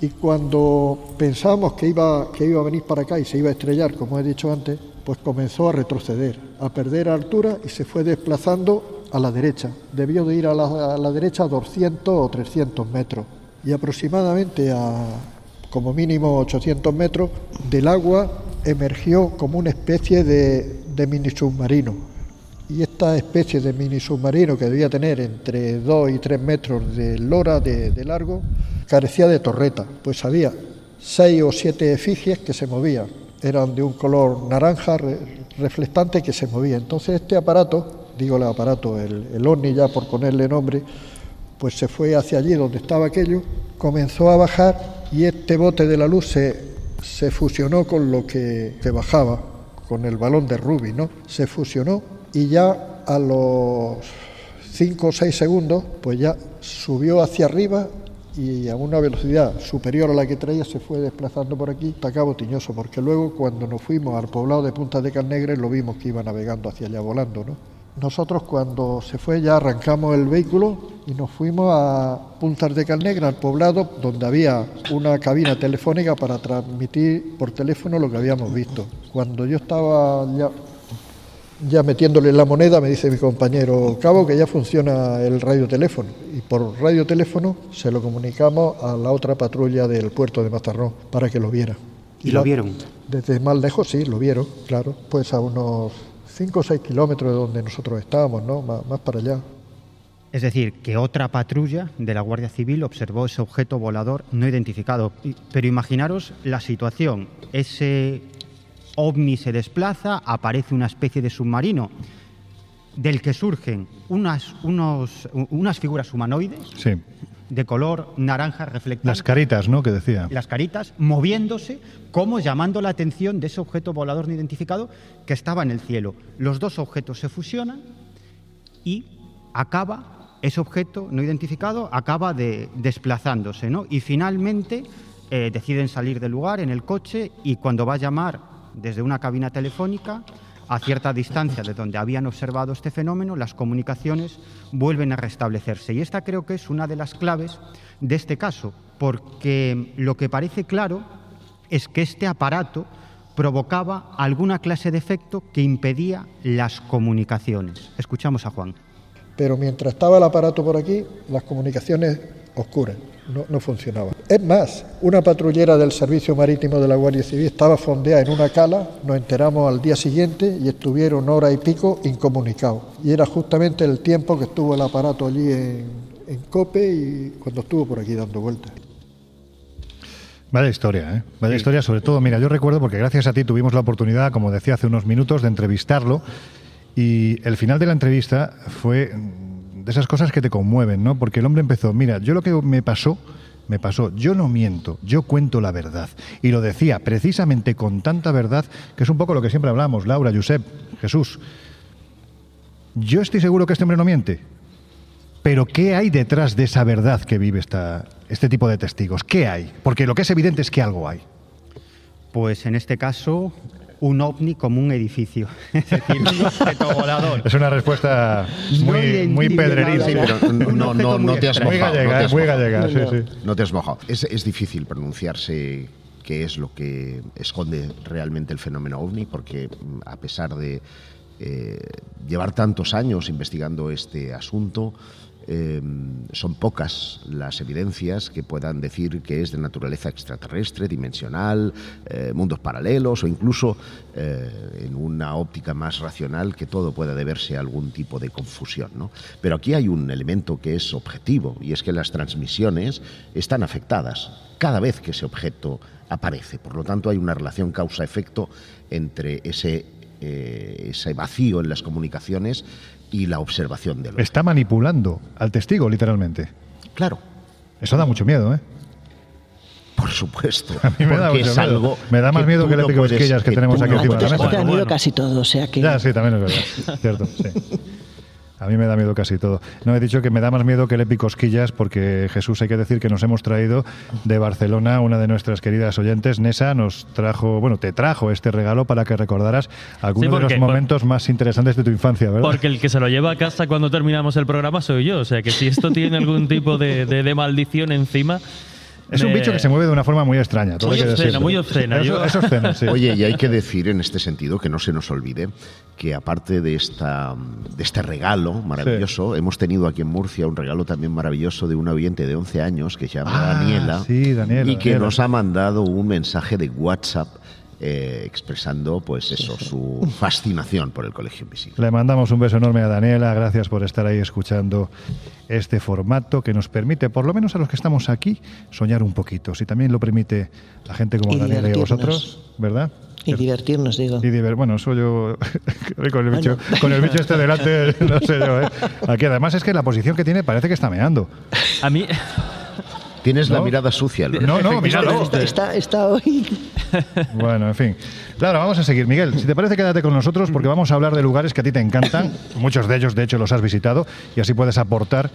Y cuando pensábamos que iba, que iba a venir para acá y se iba a estrellar, como he dicho antes, pues comenzó a retroceder, a perder altura y se fue desplazando a la derecha. Debió de ir a la, a la derecha a 200 o 300 metros. Y aproximadamente a como mínimo 800 metros del agua emergió como una especie de, de mini submarino. Y esta especie de mini submarino que debía tener entre 2 y 3 metros de lora de, largo, carecía de torreta, pues había seis o siete efigies que se movían. Eran de un color naranja re- reflectante que se movía. Entonces este aparato, digo el aparato, el, el OVNI ya por ponerle nombre, pues se fue hacia allí donde estaba aquello, comenzó a bajar y este bote de la luz se, se fusionó con lo que, que bajaba, con el balón de rugby, ¿no? Se fusionó y ya a los 5 o 6 segundos, pues ya subió hacia arriba y a una velocidad superior a la que traía se fue desplazando por aquí hasta Cabo Tiñoso, porque luego cuando nos fuimos al poblado de Punta de Carnegre lo vimos que iba navegando hacia allá volando, ¿no? Nosotros cuando se fue ya arrancamos el vehículo y nos fuimos a Puntas de Carnegra, al poblado, donde había una cabina telefónica para transmitir por teléfono lo que habíamos visto. Cuando yo estaba ya, ya metiéndole la moneda, me dice mi compañero Cabo que ya funciona el radioteléfono. Y por radioteléfono se lo comunicamos a la otra patrulla del puerto de Mazarrón para que lo viera. ¿Y lo la- vieron? Desde más lejos sí, lo vieron, claro. Pues a unos 5 o 6 kilómetros de donde nosotros estábamos, ¿no? Más, más para allá. Es decir, que otra patrulla de la Guardia Civil observó ese objeto volador no identificado. Pero imaginaros la situación. Ese ovni se desplaza, aparece una especie de submarino del que surgen unas, unos- unas figuras humanoides Sí. de color naranja reflectante. Las caritas, ¿no? Que decía. las caritas moviéndose, como llamando la atención de ese objeto volador no identificado que estaba en el cielo. Los dos objetos se fusionan y acaba ese objeto no identificado acaba de, desplazándose, ¿no? Y finalmente eh, deciden salir del lugar en el coche y cuando va a llamar desde una cabina telefónica a cierta distancia de donde habían observado este fenómeno, las comunicaciones vuelven a restablecerse. Y esta creo que es una de las claves de este caso, porque lo que parece claro es que este aparato provocaba alguna clase de efecto que impedía las comunicaciones. Escuchamos a Juan. Pero mientras estaba el aparato por aquí, las comunicaciones oscuras, no, no funcionaban. Es más, una patrullera del Servicio Marítimo de la Guardia Civil estaba fondeada en una cala, nos enteramos al día siguiente y estuvieron hora y pico incomunicados. Y era justamente el tiempo que estuvo el aparato allí en, en Cope y cuando estuvo por aquí dando vueltas. Vaya historia, ¿eh? Vaya historia, sobre todo, mira, yo recuerdo porque gracias a ti tuvimos la oportunidad, como decía hace unos minutos, de entrevistarlo y el final de la entrevista fue de esas cosas que te conmueven, ¿no? Porque el hombre empezó, mira, yo lo que me pasó, me pasó, yo no miento, yo cuento la verdad. Y lo decía precisamente con tanta verdad, que es un poco lo que siempre hablamos, Laura, Josep, Jesús. Yo estoy seguro que este hombre no miente. Pero ¿qué hay detrás de esa verdad que vive esta, este tipo de testigos? ¿Qué hay? Porque lo que es evidente es que algo hay. Pues en este caso, un ovni como un edificio. [laughs] Es decir, [laughs] un objeto volador. Es una respuesta No muy, muy pedreril. Sí, pero [laughs] no, no, no, no te has Muy mojado. muy gallega, sí, No, no. sí. No te has mojado. Es, es difícil pronunciarse qué es lo que esconde realmente el fenómeno ovni, porque mm, a pesar de eh, llevar tantos años investigando este asunto, eh, son pocas las evidencias que puedan decir que es de naturaleza extraterrestre, dimensional, eh, mundos paralelos o incluso eh, en una óptica más racional que todo pueda deberse a algún tipo de confusión. ¿no? Pero aquí hay un elemento que es objetivo y es que las transmisiones están afectadas cada vez que ese objeto aparece. Por lo tanto, hay una relación causa-efecto entre ese, eh, ese vacío en las comunicaciones y la observación del Está manipulando al testigo, literalmente. Claro. Eso da mucho miedo, ¿eh? Por supuesto. [laughs] A mí me da, es miedo. algo Me da más que miedo que el épico que que tenemos aquí encima de la mesa. Te da miedo casi todo, o sea que... Ya, sí, también es verdad. [laughs] Cierto, sí. A mí me da miedo casi todo. No, he dicho que me da más miedo que el épico Esquillas porque Jesús, hay que decir que nos hemos traído de Barcelona una de nuestras queridas oyentes, Nesa, nos trajo, bueno, te trajo este regalo para que recordaras algunos de los momentos más interesantes de tu infancia, ¿verdad? Porque el que se lo lleva a casa cuando terminamos el programa soy yo. O sea que si esto tiene algún tipo de, de- de maldición encima. Es un bicho que se mueve de una forma muy extraña. todo Muy obscena, muy obscena. Eso, Yo- es obscena, sí. Oye, y hay que decir en este sentido que no se nos olvide que aparte de, esta, de este regalo maravilloso, hemos tenido aquí en Murcia un regalo también maravilloso de una oyente de 11 años que se llama Ah, Daniela sí, Daniela, y que Daniela. nos ha mandado un mensaje de WhatsApp eh, expresando pues eso, su [laughs] fascinación por el Colegio Invisible. Le mandamos un beso enorme a Daniela, gracias por estar ahí escuchando este formato que nos permite, por lo menos a los que estamos aquí, soñar un poquito. Si también lo permite la gente como Y Daniela y vosotros, ¿verdad? Y divertirnos, digo. Y diver- bueno, eso yo [laughs] con el bicho, con el bicho este delante, [laughs] no sé yo, ¿eh? Aquí además es que la posición que tiene parece que está meando. A mí. Tienes la mirada sucia, Lorenzo. No, no, míralo. Está, está, está hoy... [laughs] Bueno, en fin. Claro, vamos a seguir. Miguel, si te parece, quédate con nosotros porque vamos a hablar de lugares que a ti te encantan. Muchos de ellos, de hecho, los has visitado y así puedes aportar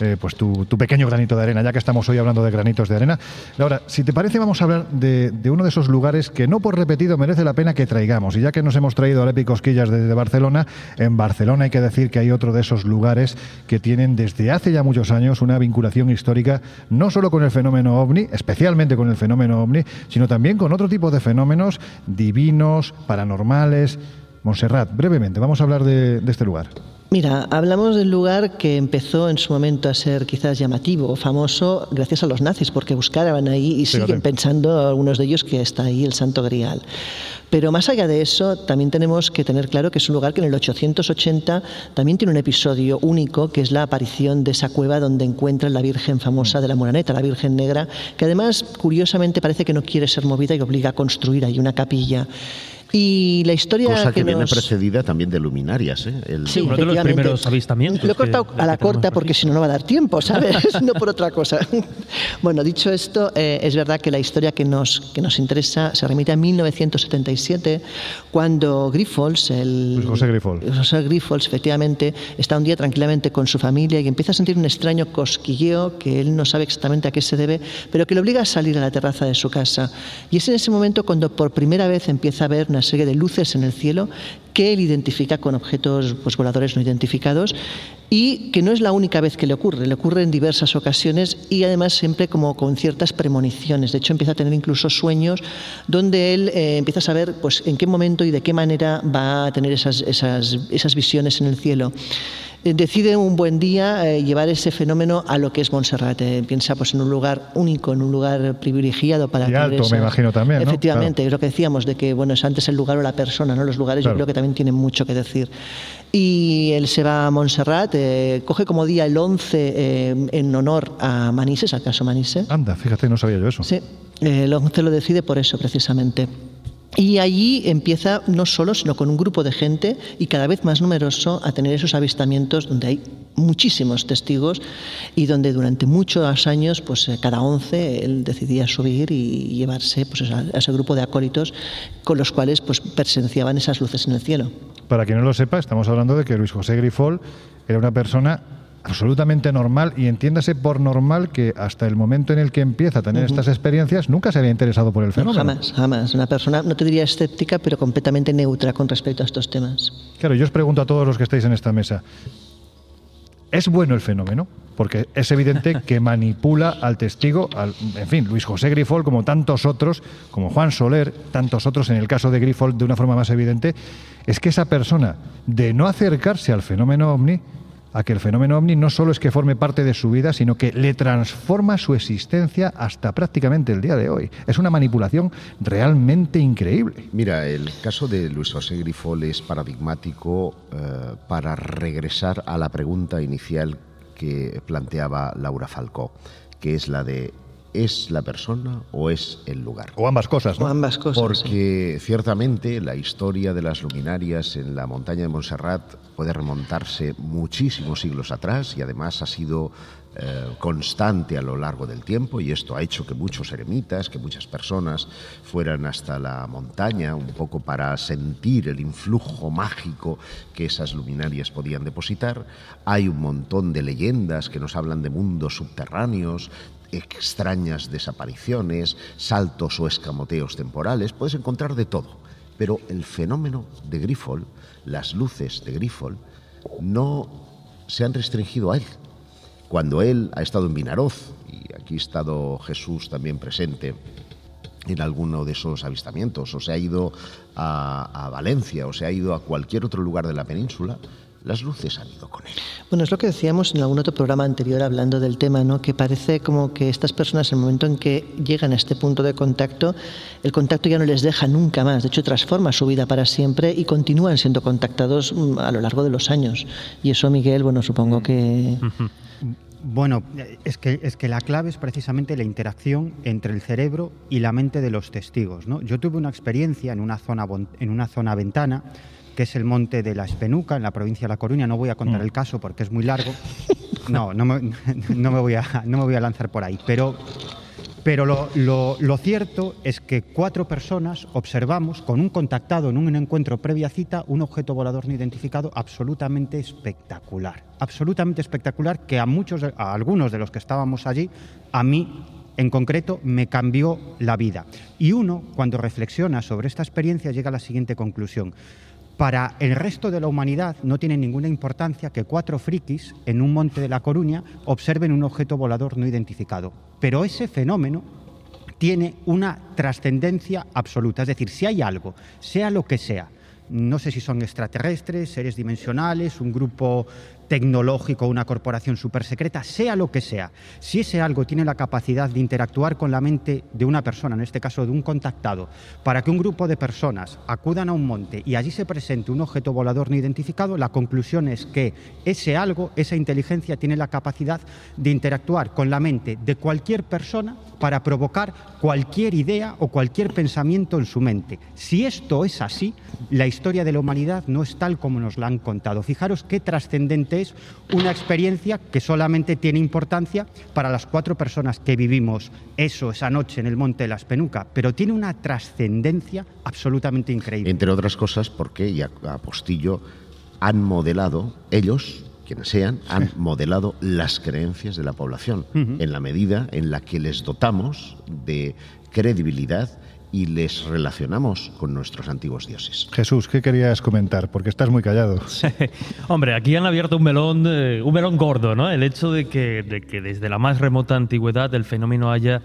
eh, pues tu, tu pequeño granito de arena, ya que estamos hoy hablando de granitos de arena. Ahora, si te parece, vamos a hablar de, de uno de esos lugares que no por repetido merece la pena que traigamos. Y ya que nos hemos traído al Epi Cosquillas desde Barcelona, en Barcelona hay que decir que hay otro de esos lugares que tienen desde hace ya muchos años una vinculación histórica, no solo con el fenómeno ovni, especialmente con el fenómeno ovni, sino también con otro tipo de fenómenos divinos, paranormales. Montserrat, brevemente, vamos a hablar de, de este lugar. Mira, hablamos del lugar que empezó en su momento a ser quizás llamativo famoso gracias a los nazis, porque buscaban ahí y Fíjate. siguen pensando algunos de ellos que está ahí el Santo Grial. Pero más allá de eso, también tenemos que tener claro que es un lugar que en el 880 también tiene un episodio único, que es la aparición de esa cueva donde encuentran la Virgen famosa de la Moraneta, la Virgen Negra, que además, curiosamente, parece que no quiere ser movida y obliga a construir ahí una capilla. Y la historia Cosa que, que viene nos... precedida también de luminarias. ¿eh? El- Sí, uno de los efectivamente. primeros avistamientos Lo he que- cortado de a que la corta porque si no, no va a dar tiempo, ¿sabes? [laughs] no por otra cosa. [laughs] bueno, dicho esto, eh, es verdad que la historia que nos, que nos interesa se remite a 1977, cuando Grifols, el... José Grifols. José Grifols, efectivamente, está un día tranquilamente con su familia y empieza a sentir un extraño cosquilleo que él no sabe exactamente a qué se debe, pero que le obliga a salir a la terraza de su casa. Y es en ese momento cuando por primera vez empieza a ver una serie de luces en el cielo que él identifica con objetos pues, voladores no identificados y que no es la única vez que le ocurre, le ocurre en diversas ocasiones y además siempre como con ciertas premoniciones. De hecho, empieza a tener incluso sueños donde él eh, empieza a saber pues, en qué momento y de qué manera va a tener esas, esas, esas visiones en el cielo. Eh, Decide un buen día eh, llevar ese fenómeno a lo que es Montserrat. Eh, piensa pues, en un lugar único, en un lugar privilegiado para Y alto, me imagino también, ¿no? Efectivamente, es lo que decíamos, de que bueno, es antes el lugar o la persona, ¿no? Los lugares Claro. yo creo que también tienen mucho que decir. Y él se va a Montserrat, eh, coge como día el 11 eh, en honor a Manises, al caso Manises. Anda, fíjate, no sabía yo eso. Sí, eh, el 11 lo decide por eso, precisamente. Y allí empieza no solo, sino con un grupo de gente y cada vez más numeroso a tener esos avistamientos donde hay muchísimos testigos y donde durante muchos años, pues eh, cada 11 él decidía subir y llevarse pues, a ese grupo de acólitos con los cuales pues presenciaban esas luces en el cielo. Para quien no lo sepa, estamos hablando de que Luis José Grifol era una persona absolutamente normal y entiéndase por normal que hasta el momento en el que empieza a tener estas experiencias nunca se había interesado por el No, fenómeno. jamás, jamás. Una persona, no te diría escéptica, pero completamente neutra con respecto a estos temas. Claro, yo os pregunto a todos los que estáis en esta mesa, ¿es bueno el fenómeno? Porque es evidente que [laughs] manipula al testigo, al- en fin, Luis José Grifol, como tantos otros, como Juan Soler, tantos otros, en el caso de Grifol de una forma más evidente, es que esa persona, de no acercarse al fenómeno ovni, a que el fenómeno ovni no solo es que forme parte de su vida, sino que le transforma su existencia hasta prácticamente el día de hoy. Es una manipulación realmente increíble. Mira, el caso de Luis José Grifol es paradigmático eh, para regresar a la pregunta inicial que planteaba Laura Falcó, que es la de ¿es la persona o es el lugar? O ambas cosas, O ambas cosas. Porque ciertamente la historia de las luminarias en la montaña de Montserrat puede remontarse muchísimos siglos atrás y además ha sido eh, constante a lo largo del tiempo y esto ha hecho que muchos eremitas, que muchas personas fueran hasta la montaña un poco para sentir el influjo mágico que esas luminarias podían depositar. Hay un montón de leyendas que nos hablan de mundos subterráneos, extrañas desapariciones, saltos o escamoteos temporales, puedes encontrar de todo. Pero el fenómeno de Grifol, las luces de Grifol, no se han restringido a él. Cuando él ha estado en Vinaroz, y aquí ha estado Jesús también presente en alguno de esos avistamientos, o se ha ido a, a Valencia, o se ha ido a cualquier otro lugar de la península, las luces han ido con él. Bueno, es lo que decíamos en algún otro programa anterior hablando del tema, ¿no? Que parece como que estas personas, en el momento en que llegan a este punto de contacto, el contacto ya no les deja nunca más. De hecho, transforma su vida para siempre y continúan siendo contactados mm, a lo largo de los años. Y eso, Miguel, bueno, supongo que. [laughs] Bueno, es que, es que la clave es precisamente la interacción entre el cerebro y la mente de los testigos. ¿no? Yo tuve una experiencia en una, zona, en una zona ventana, que es el monte de la Espenuca, en la provincia de La Coruña. No voy a contar Mm. el caso porque es muy largo. [laughs] No, no me, [laughs] no me voy, a, no me voy a lanzar por ahí. Pero, pero lo, lo- lo cierto es que cuatro personas observamos con un contactado en un encuentro previa cita un objeto volador no identificado absolutamente espectacular. Absolutamente espectacular que a muchos, a algunos de los que estábamos allí, a mí en concreto me cambió la vida. Y uno, cuando reflexiona sobre esta experiencia, llega a la siguiente conclusión. Para el resto de la humanidad no tiene ninguna importancia que cuatro frikis en un monte de La Coruña observen un objeto volador no identificado. Pero ese fenómeno tiene una trascendencia absoluta. Es decir, si hay algo, sea lo que sea, no sé si son extraterrestres, seres dimensionales, un grupo tecnológico, una corporación súper secreta, sea lo que sea, si ese algo tiene la capacidad de interactuar con la mente de una persona, en este caso de un contactado, para que un grupo de personas acudan a un monte y allí se presente un objeto volador no identificado, la conclusión es que ese algo, esa inteligencia, tiene la capacidad de interactuar con la mente de cualquier persona para provocar cualquier idea o cualquier pensamiento en su mente. Si esto es así, la historia de la humanidad no es tal como nos la han contado. Fijaros qué trascendente es una experiencia que solamente tiene importancia para las cuatro personas que vivimos eso esa noche en el Monte de la Espenuca, pero tiene una trascendencia absolutamente increíble. Entre otras cosas porque, y a a postillo, han modelado, ellos, quienes sean, han modelado las creencias de la población en la medida en la que les dotamos de credibilidad y les relacionamos con nuestros antiguos dioses. Jesús, ¿qué querías comentar? Porque estás muy callado. [laughs] Hombre, aquí han abierto un melón, eh, un melón gordo, ¿no? El hecho de que, de que desde la más remota antigüedad el fenómeno haya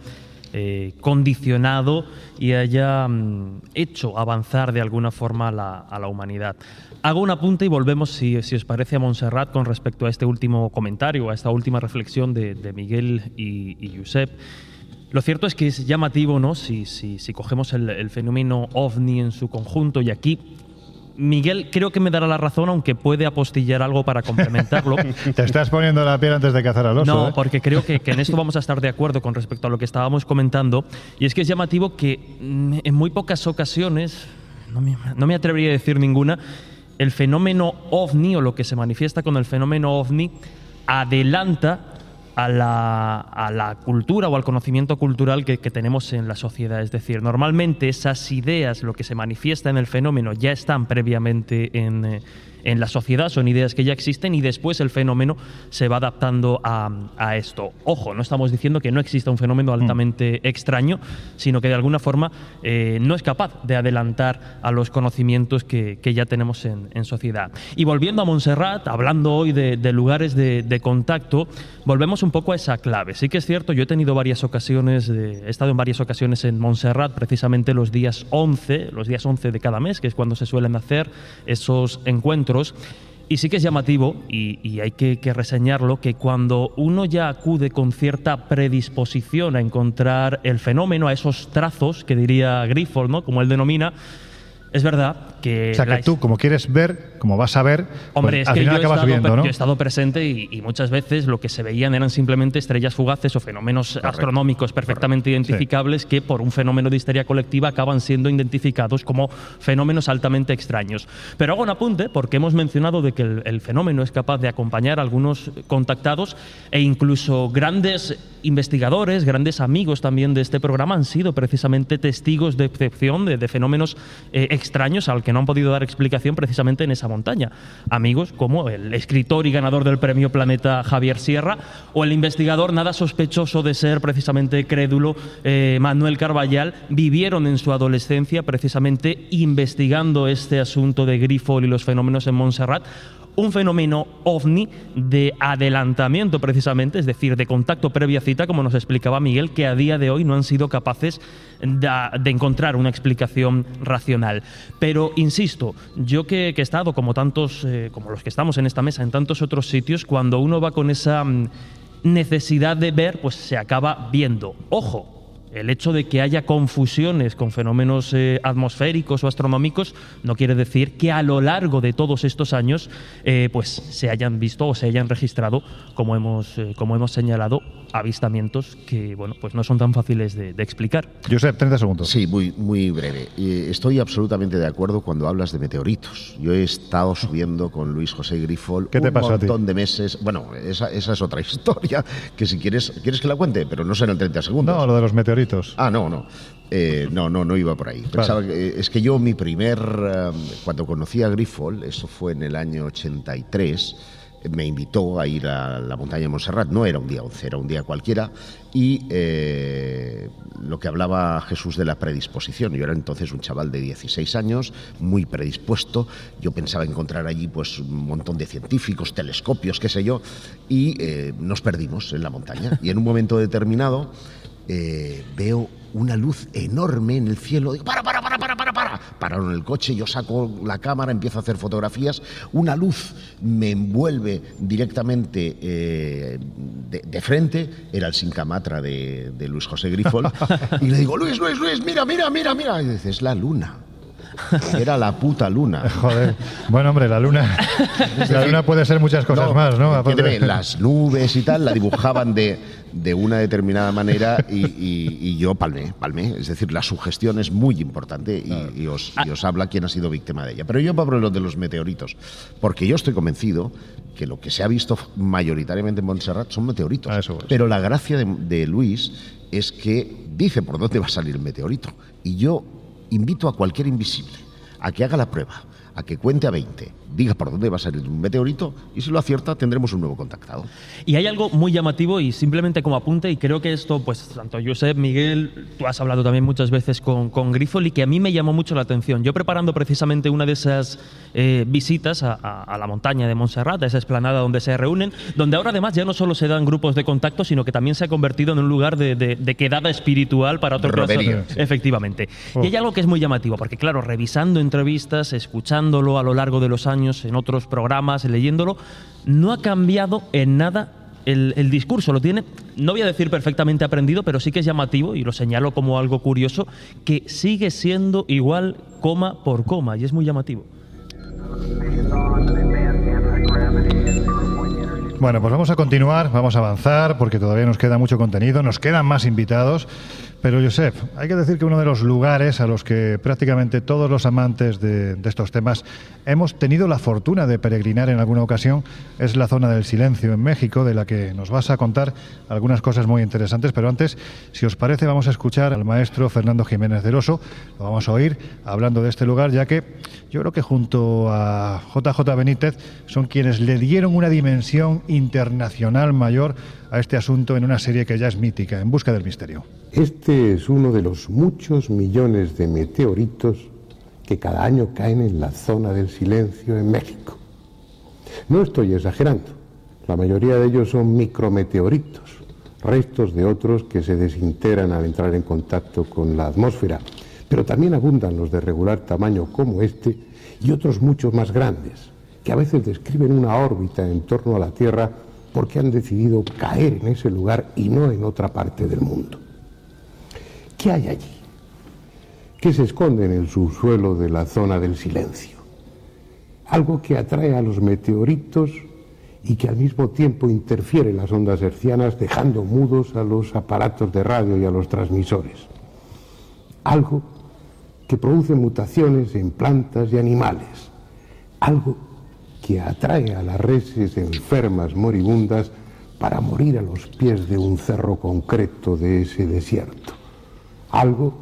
eh, condicionado y haya mm, hecho avanzar de alguna forma a la, a la humanidad. Hago un apunte y volvemos, si, si os parece, a Montserrat con respecto a este último comentario, a esta última reflexión de, de Miguel y, y Josep. Lo cierto es que es llamativo, ¿no? Si, si, si cogemos el, el fenómeno ovni en su conjunto y aquí Miguel creo que me dará la razón, aunque puede apostillar algo para complementarlo. [laughs] Te estás poniendo la piel antes de cazar al oso. No, ¿eh? porque creo que, que en esto vamos a estar de acuerdo con respecto a lo que estábamos comentando. Y es que es llamativo que mm, en muy pocas ocasiones, no me, no me atrevería a decir ninguna, el fenómeno ovni o lo que se manifiesta con el fenómeno ovni adelanta a la, a la cultura o al conocimiento cultural que, que tenemos en la sociedad. Es decir, normalmente esas ideas, lo que se manifiesta en el fenómeno, ya están previamente en, eh, en la sociedad, son ideas que ya existen y después el fenómeno se va adaptando a, a esto. Ojo, no estamos diciendo que no exista un fenómeno altamente extraño, sino que de alguna forma eh, no es capaz de adelantar a los conocimientos que, que ya tenemos en, en sociedad. Y volviendo a Montserrat, hablando hoy de, de lugares de, de contacto, volvemos un poco a esa clave. Sí que es cierto, yo he tenido varias ocasiones, he estado en varias ocasiones en Montserrat, precisamente los días 11, los días 11 de cada mes, que es cuando se suelen hacer esos encuentros. Y sí que es llamativo, y, hay que, que reseñarlo, que cuando uno ya acude con cierta predisposición a encontrar el fenómeno, a esos trazos que diría Griffith, ¿no? como él denomina, es verdad que... O sea, que tú, como quieres ver, como vas a ver, Hombre, pues, es al que final yo acabas estado, viendo, ¿no? yo he estado presente y, y muchas veces lo que se veían eran simplemente estrellas fugaces o fenómenos astronómicos perfectamente identificables que por un fenómeno de histeria colectiva acaban siendo identificados como fenómenos altamente extraños. Pero hago un apunte porque hemos mencionado de que el, el fenómeno es capaz de acompañar a algunos contactados e incluso grandes investigadores, grandes amigos también de este programa han sido precisamente testigos de excepción de, de fenómenos eh, extraños al que no han podido dar explicación precisamente en esa montaña. Amigos como el escritor y ganador del premio Planeta Javier Sierra o el investigador nada sospechoso de ser precisamente crédulo eh, Manuel Carballal vivieron en su adolescencia precisamente investigando este asunto de Grifol y los fenómenos en Montserrat un fenómeno ovni de adelantamiento precisamente, es decir, de contacto previa cita, como nos explicaba Miguel, que a día de hoy no han sido capaces de, encontrar una explicación racional. Pero, insisto, yo que, que he estado, como tantos, eh, como los que estamos en esta mesa, en tantos otros sitios, cuando uno va con esa mm, necesidad de ver, pues se acaba viendo. Ojo, el hecho de que haya confusiones con fenómenos eh, atmosféricos o astronómicos no quiere decir que a lo largo de todos estos años eh, pues se hayan visto o se hayan registrado, como hemos, eh, como hemos señalado, avistamientos que bueno, pues no son tan fáciles de, de explicar. Josep, 30 segundos. Sí, muy, muy breve. Estoy absolutamente de acuerdo cuando hablas de meteoritos. Yo he estado subiendo con Luis José Grifol ¿Qué te un pasó a ti? montón de meses. Bueno, esa, esa es otra [laughs] historia que si quieres, quieres que la cuente, pero no serán 30 segundos. No, lo de los meteoritos. Ah, no, no. Eh, no, no, no iba por ahí. Pensaba que- es que yo mi primer, eh, cuando conocí a Grifol, eso fue en el año 83, eh, me invitó a ir a la montaña de Montserrat. No era un día 11, era un día cualquiera. Y eh, lo que hablaba Jesús de la predisposición. Yo era entonces un chaval de 16 años, muy predispuesto. Yo pensaba encontrar allí pues un montón de científicos, telescopios, qué sé yo. Y eh, nos perdimos en la montaña. Y en un momento determinado eh, veo una luz enorme en el cielo. Digo, para, para, para, para, para, para. Pararon el coche, yo saco la cámara, empiezo a hacer fotografías. Una luz me envuelve directamente eh, de, de frente. Era el Sincamatra de, de Luis José Grifol. [laughs] y le digo, Luis, Luis, Luis, mira, mira, mira, mira. Y dice, es la luna. [laughs] Era la puta luna. [laughs] Joder. Bueno, hombre, la luna. [laughs] La luna puede ser muchas cosas más, ¿no? Aparte- las nubes y tal la dibujaban de, de una determinada manera y, y- y yo palmé, palmé. Es decir, la sugestión es muy importante y, y os, habla quién ha sido víctima de ella. Pero yo hablo de lo de los meteoritos, porque yo estoy convencido que lo que se ha visto mayoritariamente en Montserrat son meteoritos. Pero la gracia de, de Luis es que dice por dónde va a salir el meteorito. Y yo invito a cualquier invisible a que haga la prueba, a que cuente a 20, diga por dónde va a salir un meteorito y si lo acierta tendremos un nuevo contactado. Y hay algo muy llamativo y simplemente como apunte, y creo que esto, pues tanto Josep, Miguel, tú has hablado también muchas veces con, con Grifol y que a mí me llamó mucho la atención. Yo preparando precisamente una de esas eh, visitas a, a- a la montaña de Montserrat, a esa esplanada donde se reúnen, donde ahora además ya no solo se dan grupos de contacto, sino que también se ha convertido en un lugar de, de- de quedada espiritual para otros Romería. Efectivamente. Oh. Y hay algo que es muy llamativo, porque claro, revisando entrevistas, escuchándolo a lo largo de los años en otros programas, leyéndolo, no ha cambiado en nada el, el discurso. Lo tiene, no voy a decir perfectamente aprendido, pero sí que es llamativo, y lo señalo como algo curioso, que sigue siendo igual coma por coma, y es muy llamativo. Bueno, pues vamos a continuar, vamos a avanzar, porque todavía nos queda mucho contenido, nos quedan más invitados. Pero, Josep, hay que decir que uno de los lugares a los que prácticamente todos los amantes de, estos temas hemos tenido la fortuna de peregrinar en alguna ocasión es la zona del silencio en México, de la que nos vas a contar algunas cosas muy interesantes. Pero antes, si os parece, vamos a escuchar al maestro Fernando Jiménez del Oso. Lo vamos a oír hablando de este lugar, ya que yo creo que junto a JJ Benítez son quienes le dieron una dimensión internacional mayor a este asunto en una serie que ya es mítica, En Busca del Misterio. Este es uno de los muchos millones de meteoritos que cada año caen en la zona del silencio en México. No estoy exagerando. La mayoría de ellos son micrometeoritos, restos de otros que se desintegran al entrar en contacto con la atmósfera. Pero también abundan los de regular tamaño como este y otros muchos más grandes, que a veces describen una órbita en torno a la Tierra porque han decidido caer en ese lugar y no en otra parte del mundo. ¿Qué hay allí? ¿Qué se esconde en el subsuelo de la zona del silencio? Algo que atrae a los meteoritos y que al mismo tiempo interfiere en las ondas hercianas dejando mudos a los aparatos de radio y a los transmisores. Algo que produce mutaciones en plantas y animales. Algo que atrae a las reses enfermas moribundas para morir a los pies de un cerro concreto de ese desierto. Algo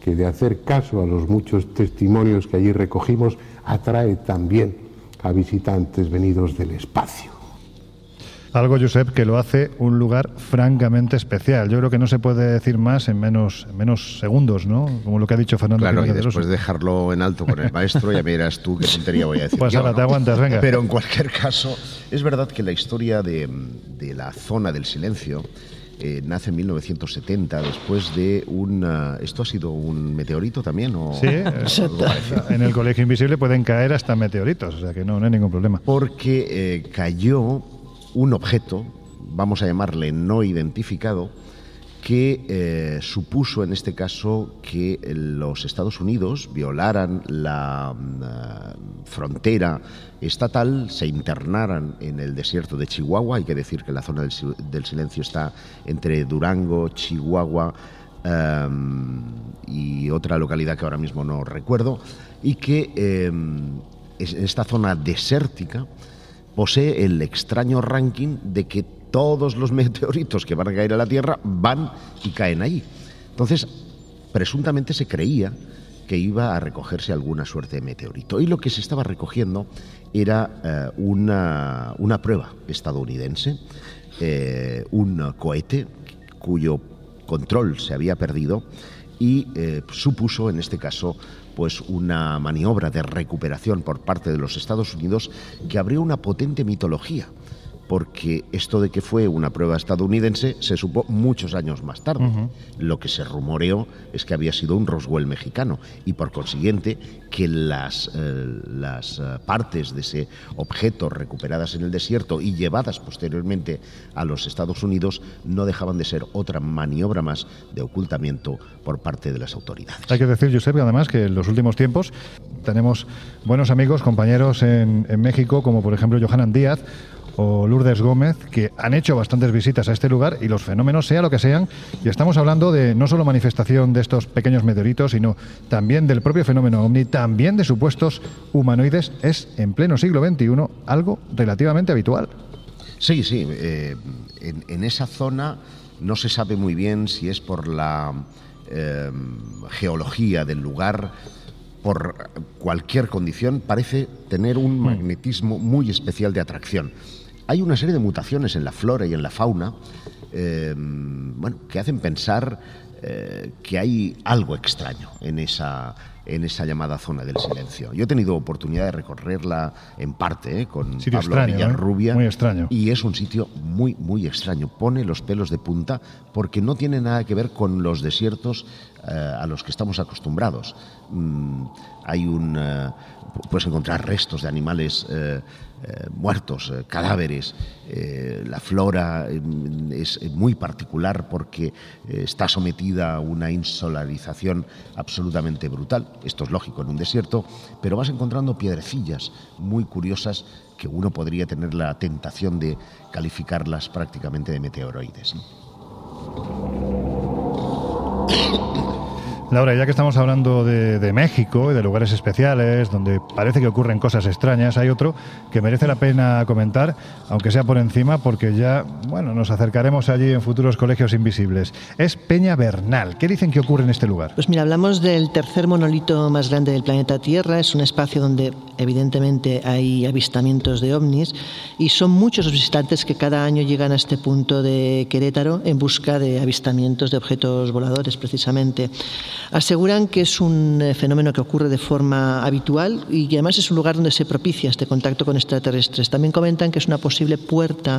que de hacer caso a los muchos testimonios que allí recogimos atrae también a visitantes venidos del espacio. Algo, Josep, que lo hace un lugar francamente especial. Yo creo que no se puede decir más en menos, en menos segundos, ¿no? Como lo que ha dicho Fernando. Claro, y Jiménez después de dejarlo en alto con el maestro, ya verás tú qué tontería voy a decir. Pues ahora ¿no? te aguantas, venga. Pero en cualquier caso, es verdad que la historia de, de la zona del silencio eh, nace en 1970, después de un... ah, ¿Esto ha sido un meteorito también? O, Sí, [laughs] eh, o en el Colegio Invisible pueden caer hasta meteoritos, o sea que no, no hay ningún problema. Porque eh, cayó un objeto, vamos a llamarle no identificado, que eh, supuso en este caso que los Estados Unidos violaran la mm, ah, frontera estatal, se internaran en el desierto de Chihuahua, hay que decir que la zona del, sil- del silencio está entre Durango, Chihuahua em, y otra localidad que ahora mismo no recuerdo, y que es- esta zona desértica posee el extraño ranking de que todos los meteoritos que van a caer a la Tierra van y caen allí. Entonces, presuntamente se creía que iba a recogerse alguna suerte de meteorito. Y lo que se estaba recogiendo era eh, una, una prueba estadounidense, eh, un cohete cuyo control se había perdido y eh, supuso en este caso pues una maniobra de recuperación por parte de los Estados Unidos que abrió una potente mitología porque esto de que fue una prueba estadounidense se supo muchos años más tarde. Lo que se rumoreó es que había sido un Roswell mexicano y por consiguiente que las, eh, las eh, partes de ese objeto recuperadas en el desierto y llevadas posteriormente a los Estados Unidos no dejaban de ser otra maniobra más de ocultamiento por parte de las autoridades. Hay que decir, Josep, además que en los últimos tiempos tenemos buenos amigos, compañeros en, en México, como por ejemplo Johanan Díaz o Lourdes Gómez, que han hecho bastantes visitas a este lugar y los fenómenos, sea lo que sean, y estamos hablando de no solo manifestación de estos pequeños meteoritos, sino también del propio fenómeno ovni, también de supuestos humanoides, es en pleno siglo XXI algo relativamente habitual. Sí, sí. eh, en, en esa zona no se sabe muy bien si es por la eh, geología del lugar, por cualquier condición, parece tener un magnetismo muy especial de atracción. Hay una serie de mutaciones en la flora y en la fauna eh, bueno, que hacen pensar eh, que hay algo extraño en esa, en esa llamada zona del silencio. Yo he tenido oportunidad de recorrerla en parte eh, con Sitio Pablo extraño, ¿eh? Villarrubia. Muy extraño. Y es un sitio muy, muy extraño. Pone los pelos de punta porque no tiene nada que ver con los desiertos eh, a los que estamos acostumbrados. Mm, hay un. pu- puedes encontrar restos de animales eh, muertos, eh, cadáveres. Eh, la flora eh, es muy particular porque está sometida a una insolarización absolutamente brutal. Esto es lógico en un desierto, pero vas encontrando piedrecillas muy curiosas que uno podría tener la tentación de calificarlas prácticamente de meteoroides. Laura, ya que estamos hablando de, de México y de lugares especiales donde parece que ocurren cosas extrañas, hay otro que merece la pena comentar, aunque sea por encima, porque ya, bueno, nos acercaremos allí en futuros colegios invisibles. Es Peña Bernal. ¿Qué dicen que ocurre en este lugar? Pues mira, hablamos del tercer monolito más grande del planeta Tierra. Es un espacio donde evidentemente hay avistamientos de ovnis y son muchos los visitantes que cada año llegan a este punto de Querétaro en busca de avistamientos de objetos voladores precisamente. Aseguran que es un eh, fenómeno que ocurre de forma habitual y que además es un lugar donde se propicia este contacto con extraterrestres. También comentan que es una posible puerta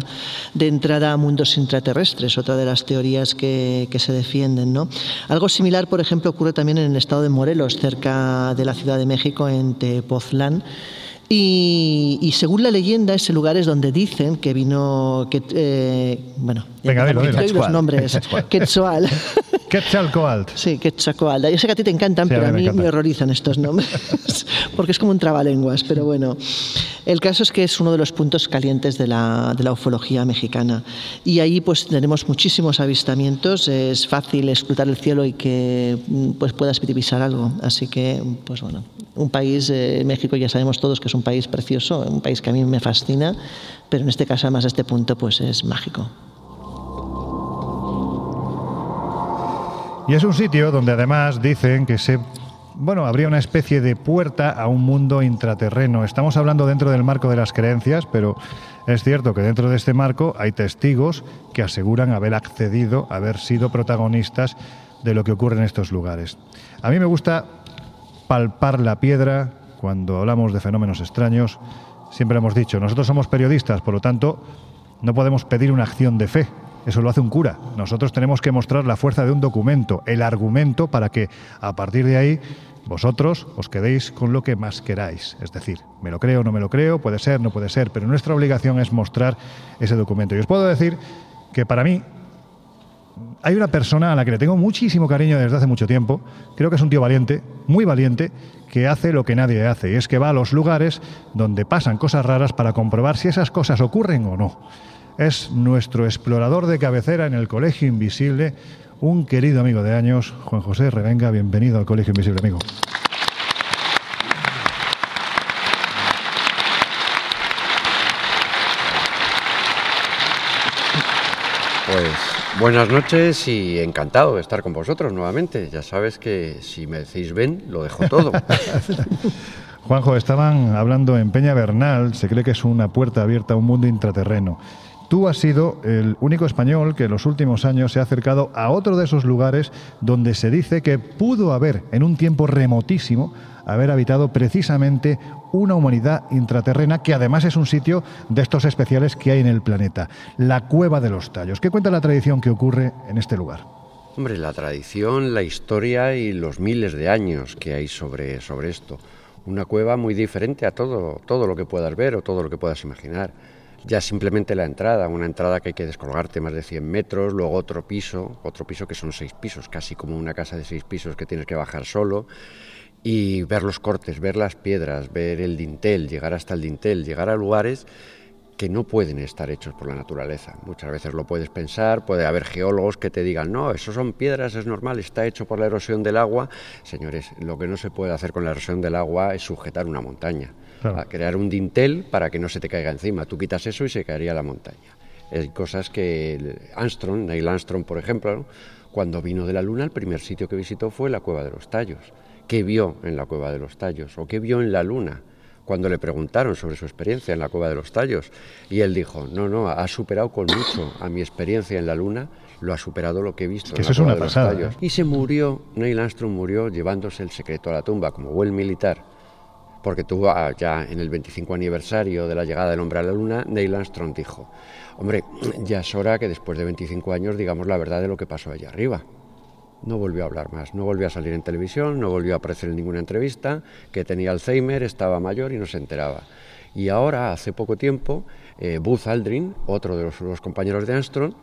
de entrada a mundos intraterrestres, otra de las teorías que, que se defienden. ¿no? Algo similar, por ejemplo, ocurre también en el estado de Morelos, cerca de la Ciudad de México, en Tepoztlán. Y, y según la leyenda, ese lugar es donde dicen que vino. Que, eh, bueno, Venga, dilo, los nombres. Quetzal. [laughs] Quetzalcoatl. Sí, Quetzalcoatl. Yo sé que a ti te encantan, Sí, a pero a mí me horrorizan estos nombres, [laughs] porque es como un trabalenguas, pero bueno. El caso es que es uno de los puntos calientes de la, de la ufología mexicana. Y ahí pues tenemos muchísimos avistamientos, es fácil escrutar el cielo y que mm, pues puedas divisar algo. Así que, pues bueno, un país, eh, México ya sabemos todos que es un país precioso, un país que a mí me fascina, pero en este caso además este punto pues es mágico. Y es un sitio donde además dicen que se bueno, habría una especie de puerta a un mundo intraterreno. Estamos hablando dentro del marco de las creencias, pero es cierto que dentro de este marco hay testigos que aseguran haber accedido, haber sido protagonistas de lo que ocurre en estos lugares. A mí me gusta palpar la piedra cuando hablamos de fenómenos extraños. Siempre hemos dicho, nosotros somos periodistas, por lo tanto, no podemos pedir una acción de fe. Eso lo hace un cura. Nosotros tenemos que mostrar la fuerza de un documento, el argumento, para que a partir de ahí vosotros os quedéis con lo que más queráis. Es decir, me lo creo, no me lo creo, puede ser, no puede ser, pero nuestra obligación es mostrar ese documento. Y os puedo decir que para mí hay una persona a la que le tengo muchísimo cariño desde hace mucho tiempo, creo que es un tío valiente, muy valiente, que hace lo que nadie hace, y es que va a los lugares donde pasan cosas raras para comprobar si esas cosas ocurren o no. Es nuestro explorador de cabecera en el Colegio Invisible, un querido amigo de años, Juan José Revenga, bienvenido al Colegio Invisible, amigo. Pues buenas noches y encantado de estar con vosotros nuevamente. Ya sabes que si me decís ven, lo dejo todo. [laughs] Juanjo, estaban hablando en Peña Bernal, se cree que es una puerta abierta a un mundo intraterreno. Tú has sido el único español que en los últimos años se ha acercado a otro de esos lugares donde se dice que pudo haber, en un tiempo remotísimo, haber habitado precisamente una humanidad intraterrena que además es un sitio de estos especiales que hay en el planeta, la Cueva de los Tallos. ¿Qué cuenta la tradición que ocurre en este lugar? Hombre, la tradición, la historia y los miles de años que hay sobre, sobre esto. Una cueva muy diferente a todo, todo lo que puedas ver o todo lo que puedas imaginar. Ya simplemente la entrada, una entrada que hay que descolgarte más de 100 metros, luego otro piso, otro piso que son seis pisos, casi como una casa de seis pisos que tienes que bajar solo y ver los cortes, ver las piedras, ver el dintel, llegar hasta el dintel, llegar a lugares que no pueden estar hechos por la naturaleza. Muchas veces lo puedes pensar, puede haber geólogos que te digan, no, eso son piedras, es normal, está hecho por la erosión del agua. Señores, lo que no se puede hacer con la erosión del agua es sujetar una montaña, Claro. a crear un dintel para que no se te caiga encima. Tú quitas eso y se caería la montaña. Hay cosas que el Armstrong, Neil Armstrong, por ejemplo, ¿no? cuando vino de la Luna, el primer sitio que visitó fue la Cueva de los Tallos. ¿Qué vio en la Cueva de los Tallos? ¿O qué vio en la Luna? Cuando le preguntaron sobre su experiencia en la Cueva de los Tallos. Y él dijo, no, no, ha superado con mucho a mi experiencia en la Luna, lo ha superado lo que he visto que en eso la es una Cueva de los pasada, Tallos. ¿eh? Y se murió, Neil Armstrong murió llevándose el secreto a la tumba, como buen militar. Porque tuvo ah, ya en el 25 aniversario de la llegada del hombre a la luna, Neil Armstrong dijo, hombre, [clears throat] ya es hora que después de 25 años digamos la verdad de lo que pasó allá arriba. No volvió a hablar más, no volvió a salir en televisión, no volvió a aparecer en ninguna entrevista, que tenía Alzheimer, estaba mayor y no se enteraba. Y ahora, hace poco tiempo, eh, Buzz Aldrin, otro de los, compañeros de Armstrong,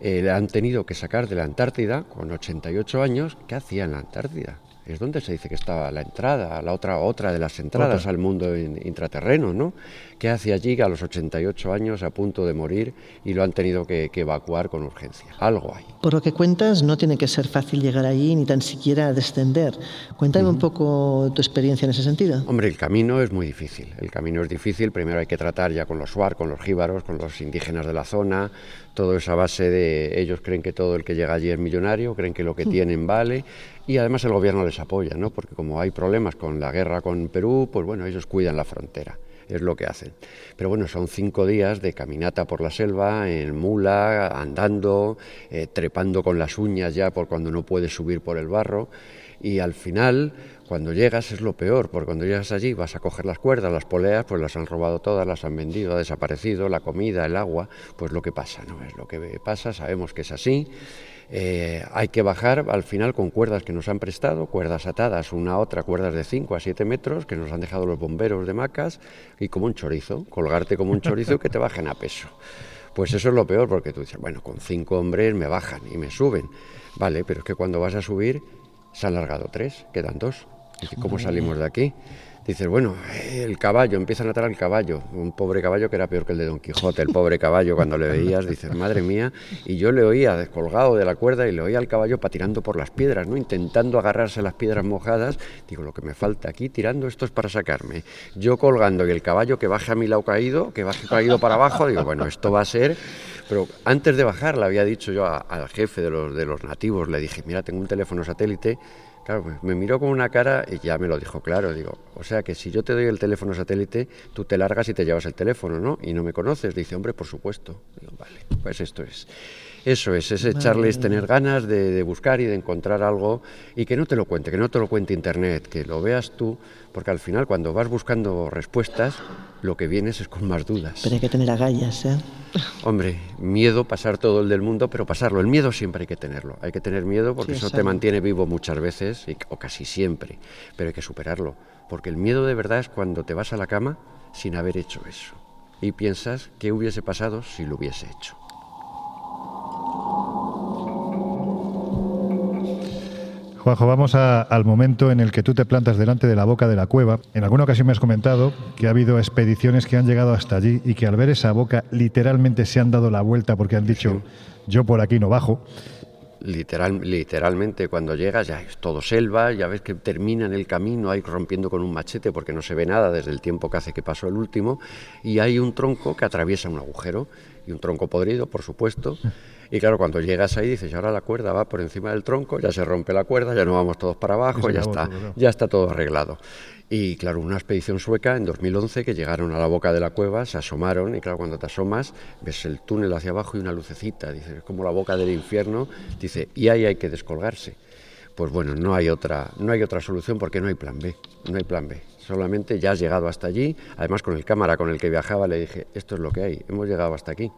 eh, le han tenido que sacar de la Antártida con 88 años. ¿Qué hacía en la Antártida? Es donde se dice que estaba la entrada, la otra, otra de las entradas Otra. al mundo in- intraterreno, ¿no? ¿Qué hacía allí a los 88 años a punto de morir y lo han tenido que, que evacuar con urgencia? Algo hay. Por lo que cuentas, no tiene que ser fácil llegar allí ni tan siquiera descender. Cuéntame un poco tu experiencia en ese sentido. Hombre, el camino es muy difícil. El camino es difícil. Primero hay que tratar ya con los suar, con los jíbaros, con los indígenas de la zona. Todo esa base de ellos creen que todo el que llega allí es millonario, creen que lo que tienen vale. Y además el gobierno les apoya, ¿no? Porque como hay problemas con la guerra con Perú, pues bueno, ellos cuidan la frontera. Es lo que hacen. Pero bueno, son cinco días de caminata por la selva, en mula, andando, eh, trepando con las uñas ya por cuando no puedes subir por el barro. Y al final, cuando llegas es lo peor, porque cuando llegas allí vas a coger las cuerdas, las poleas, pues las han robado todas, las han vendido, ha desaparecido, la comida, el agua, pues lo que pasa, ¿no? Es lo que pasa, sabemos que es así. Eh, hay que bajar al final con cuerdas que nos han prestado, cuerdas atadas una a otra, cuerdas de 5 a 7 metros que nos han dejado los bomberos de Macas y como un chorizo, colgarte como un chorizo y que te bajen a peso. Pues eso es lo peor porque tú dices, bueno, con cinco hombres me bajan y me suben. Vale, pero es que cuando vas a subir se han largado tres, quedan dos. Dice, ¿cómo salimos de aquí? Dices, bueno, el caballo, empiezan a atar al caballo, un pobre caballo que era peor que el de Don Quijote, el pobre caballo cuando le veías, dices, madre mía, y yo le oía descolgado de la cuerda y le oía al caballo patinando por las piedras, ¿no? Intentando agarrarse a las piedras mojadas, digo, lo que me falta aquí tirando esto es para sacarme. Yo colgando y el caballo que baje a mi lado caído, que baje caído para abajo, digo, bueno, esto va a ser... Pero antes de bajar le había dicho yo a- al jefe de los, de los nativos, le dije, mira, tengo un teléfono satélite, Claro, pues me miró con una cara y ya me lo dijo claro. Digo, o sea que si yo te doy el teléfono satélite, tú te largas y te llevas el teléfono, ¿no? Y no me conoces. Dice, hombre, por supuesto. Digo, vale, pues esto es. Eso es, es echarles, tener ganas de, de buscar y de encontrar algo y que no te lo cuente, que no te lo cuente Internet, que lo veas tú, porque al final cuando vas buscando respuestas, lo que vienes es con más dudas. Pero hay que tener agallas, ¿eh? Hombre, miedo, pasar todo el del mundo, pero pasarlo. El miedo siempre hay que tenerlo. Hay que tener miedo porque Sí, eso es te mantiene vivo muchas veces, y- o casi siempre, pero hay que superarlo. Porque el miedo de verdad es cuando te vas a la cama sin haber hecho eso. Y piensas qué hubiese pasado si lo hubiese hecho. Juanjo, vamos a- al momento en el que tú te plantas delante de la boca de la cueva. En alguna ocasión me has comentado que ha habido expediciones que han llegado hasta allí y que al ver esa boca literalmente se han dado la vuelta porque han dicho yo por aquí no bajo. literal, literalmente cuando llegas ya es todo selva, ya ves que termina en el camino ahí rompiendo con un machete porque no se ve nada desde el tiempo que hace que pasó el último y hay un tronco que atraviesa un agujero y un tronco podrido, por supuesto. [laughs] Y claro, cuando llegas ahí dices, ahora la cuerda va por encima del tronco, ya se rompe la cuerda, ya no vamos todos para abajo, ya está, ya está todo arreglado. Y claro, una expedición sueca en 2011 que llegaron a la boca de la cueva, se asomaron y claro, cuando te asomas ves el túnel hacia abajo y una lucecita, dices, es como la boca del infierno, dice, y ahí hay que descolgarse. Pues bueno, no hay otra, no hay otra solución porque no hay plan B, no hay plan B. Solamente ya has llegado hasta allí, además con el cámara con el que viajaba le dije, esto es lo que hay, hemos llegado hasta aquí.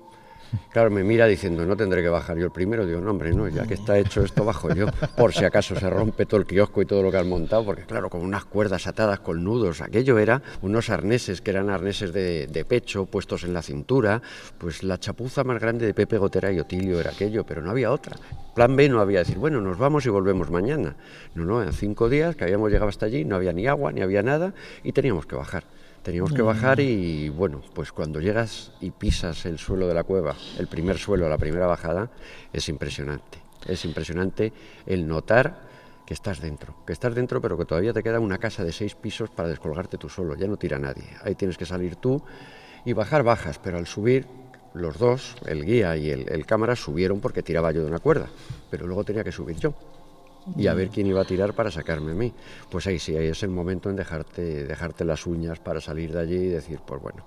Claro, me mira diciendo, no tendré que bajar yo el primero. Digo, no, hombre, no, ya que está hecho esto, bajo yo, por si acaso se rompe todo el kiosco y todo lo que han montado, porque claro, con unas cuerdas atadas con nudos, aquello era unos arneses que eran arneses de, de pecho puestos en la cintura, pues la chapuza más grande de Pepe Gotera y Otilio era aquello, pero no había otra. Plan B no había decir, bueno, nos vamos y volvemos mañana. No, no, en cinco días que habíamos llegado hasta allí, no había ni agua, ni había nada, y teníamos que bajar. Teníamos que bajar y bueno, pues cuando llegas y pisas el suelo de la cueva, el primer suelo, la primera bajada, es impresionante. Es impresionante el notar que estás dentro, que estás dentro pero que todavía te queda una casa de seis pisos para descolgarte tú solo, ya no tira nadie. Ahí tienes que salir tú y bajar bajas, pero al subir los dos, el guía y el, el cámara, subieron porque tiraba yo de una cuerda, pero luego tenía que subir yo y a ver quién iba a tirar para sacarme a mí. Pues ahí sí, ahí es el momento en dejarte, dejarte las uñas para salir de allí y decir, pues bueno,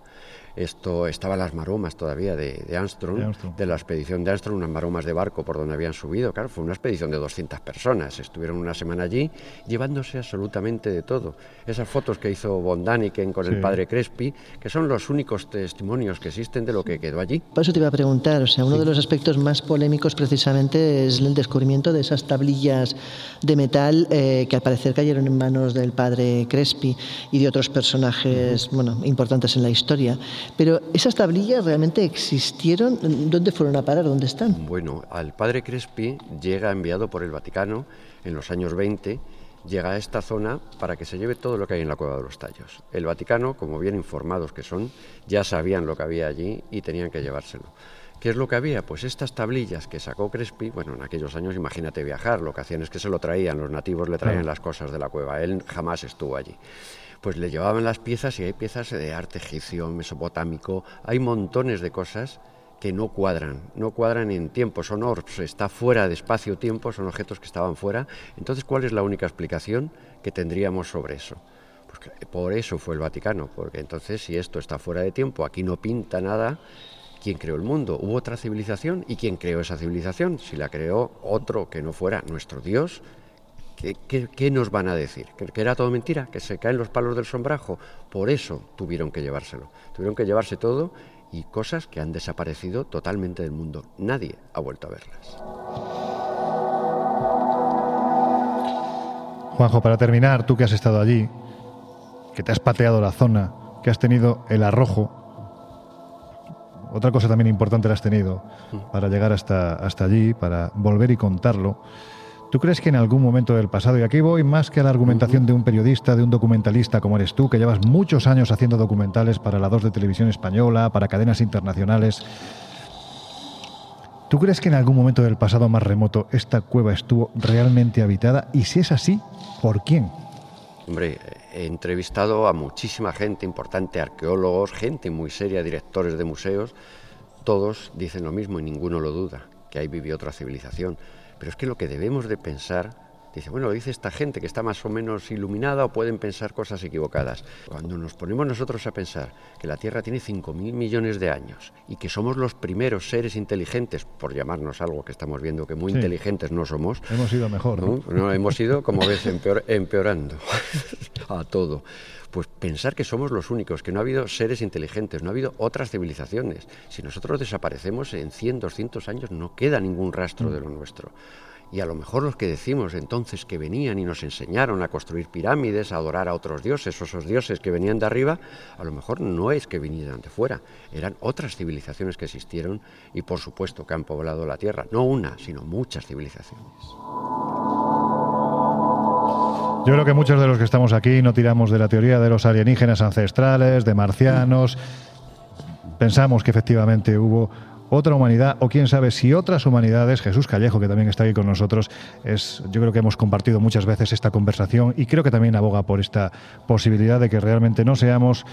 esto estaban las maromas todavía de, de Armstrong, De la expedición de Armstrong, unas maromas de barco por donde habían subido. Claro, fue una expedición de 200 personas. Estuvieron una semana allí llevándose absolutamente de todo. Esas fotos que hizo Von Daniken con Sí. el padre Crespi, que son los únicos testimonios que existen de lo que quedó allí. Por eso te iba a preguntar, o sea, uno de los aspectos más polémicos precisamente es el descubrimiento de esas tablillas de metal eh, que al parecer cayeron en manos del padre Crespi y de otros personajes, bueno, importantes en la historia. Pero esas tablillas realmente existieron, ¿dónde fueron a parar? ¿Dónde están? Bueno, al padre Crespi llega enviado por el Vaticano en los años 20, llega a esta zona para que se lleve todo lo que hay en la Cueva de los Tallos. El Vaticano, como bien informados que son, ya sabían lo que había allí y tenían que llevárselo. ¿Qué es lo que había? Pues estas tablillas que sacó Crespi, bueno, en aquellos años imagínate viajar, lo que hacían es que se lo traían, los nativos le traían las cosas de la cueva, él jamás estuvo allí. Pues le llevaban las piezas y hay piezas de arte egipcio, mesopotámico, hay montones de cosas que no cuadran, no cuadran en tiempo, son orbs, está fuera de espacio-tiempo, son objetos que estaban fuera. Entonces, ¿cuál es la única explicación que tendríamos sobre eso? Pues por eso fue el Vaticano, porque entonces si esto está fuera de tiempo, aquí no pinta nada, ¿quién creó el mundo? ¿Hubo otra civilización? ¿Y quién creó esa civilización? Si la creó otro que no fuera nuestro Dios, ¿Qué, qué- qué nos van a decir? ¿Que, que era todo mentira? ¿Que se caen los palos del sombrajo? Por eso tuvieron que llevárselo. Tuvieron que llevarse todo y cosas que han desaparecido totalmente del mundo. Nadie ha vuelto a verlas. Juanjo, para terminar, tú que has estado allí, que te has pateado la zona, que has tenido el arrojo, otra cosa también importante la has tenido para llegar hasta, hasta allí, para volver y contarlo. ¿Tú crees que en algún momento del pasado, y aquí voy más que a la argumentación de un periodista, de un documentalista como eres tú, que llevas muchos años haciendo documentales para la 2 de televisión española, para cadenas internacionales, ¿tú crees que en algún momento del pasado más remoto esta cueva estuvo realmente habitada? Y si es así, ¿por quién? Hombre, he entrevistado a muchísima gente importante, arqueólogos, gente muy seria, directores de museos. Todos dicen lo mismo y ninguno lo duda, que ahí vivió otra civilización. Pero es que lo que debemos de pensar, dice, bueno, lo dice esta gente que está más o menos iluminada o pueden pensar cosas equivocadas. Cuando nos ponemos nosotros a pensar que la Tierra tiene 5.000 millones de años y que somos los primeros seres inteligentes, por llamarnos algo que estamos viendo que muy Sí. inteligentes no somos, Hemos ido mejor, ¿no? ¿no? No, hemos ido, como ves, empeor- empeorando [laughs] a todo. Pues pensar que somos los únicos, que no ha habido seres inteligentes, no ha habido otras civilizaciones. Si nosotros desaparecemos en 100, 200 años, no queda ningún rastro de lo nuestro. Y a lo mejor los que decimos entonces que venían y nos enseñaron a construir pirámides, a adorar a otros dioses, o esos dioses que venían de arriba, a lo mejor no es que vinieran de fuera, eran otras civilizaciones que existieron y por supuesto que han poblado la Tierra, no una, sino muchas civilizaciones. Yo creo que muchos de los que estamos aquí no tiramos de la teoría de los alienígenas ancestrales, de marcianos. Pensamos que efectivamente hubo otra humanidad o quién sabe si otras humanidades. Jesús Callejo, que también está aquí con nosotros, es, yo creo que hemos compartido muchas veces esta conversación y creo que también aboga por esta posibilidad de que realmente no seamos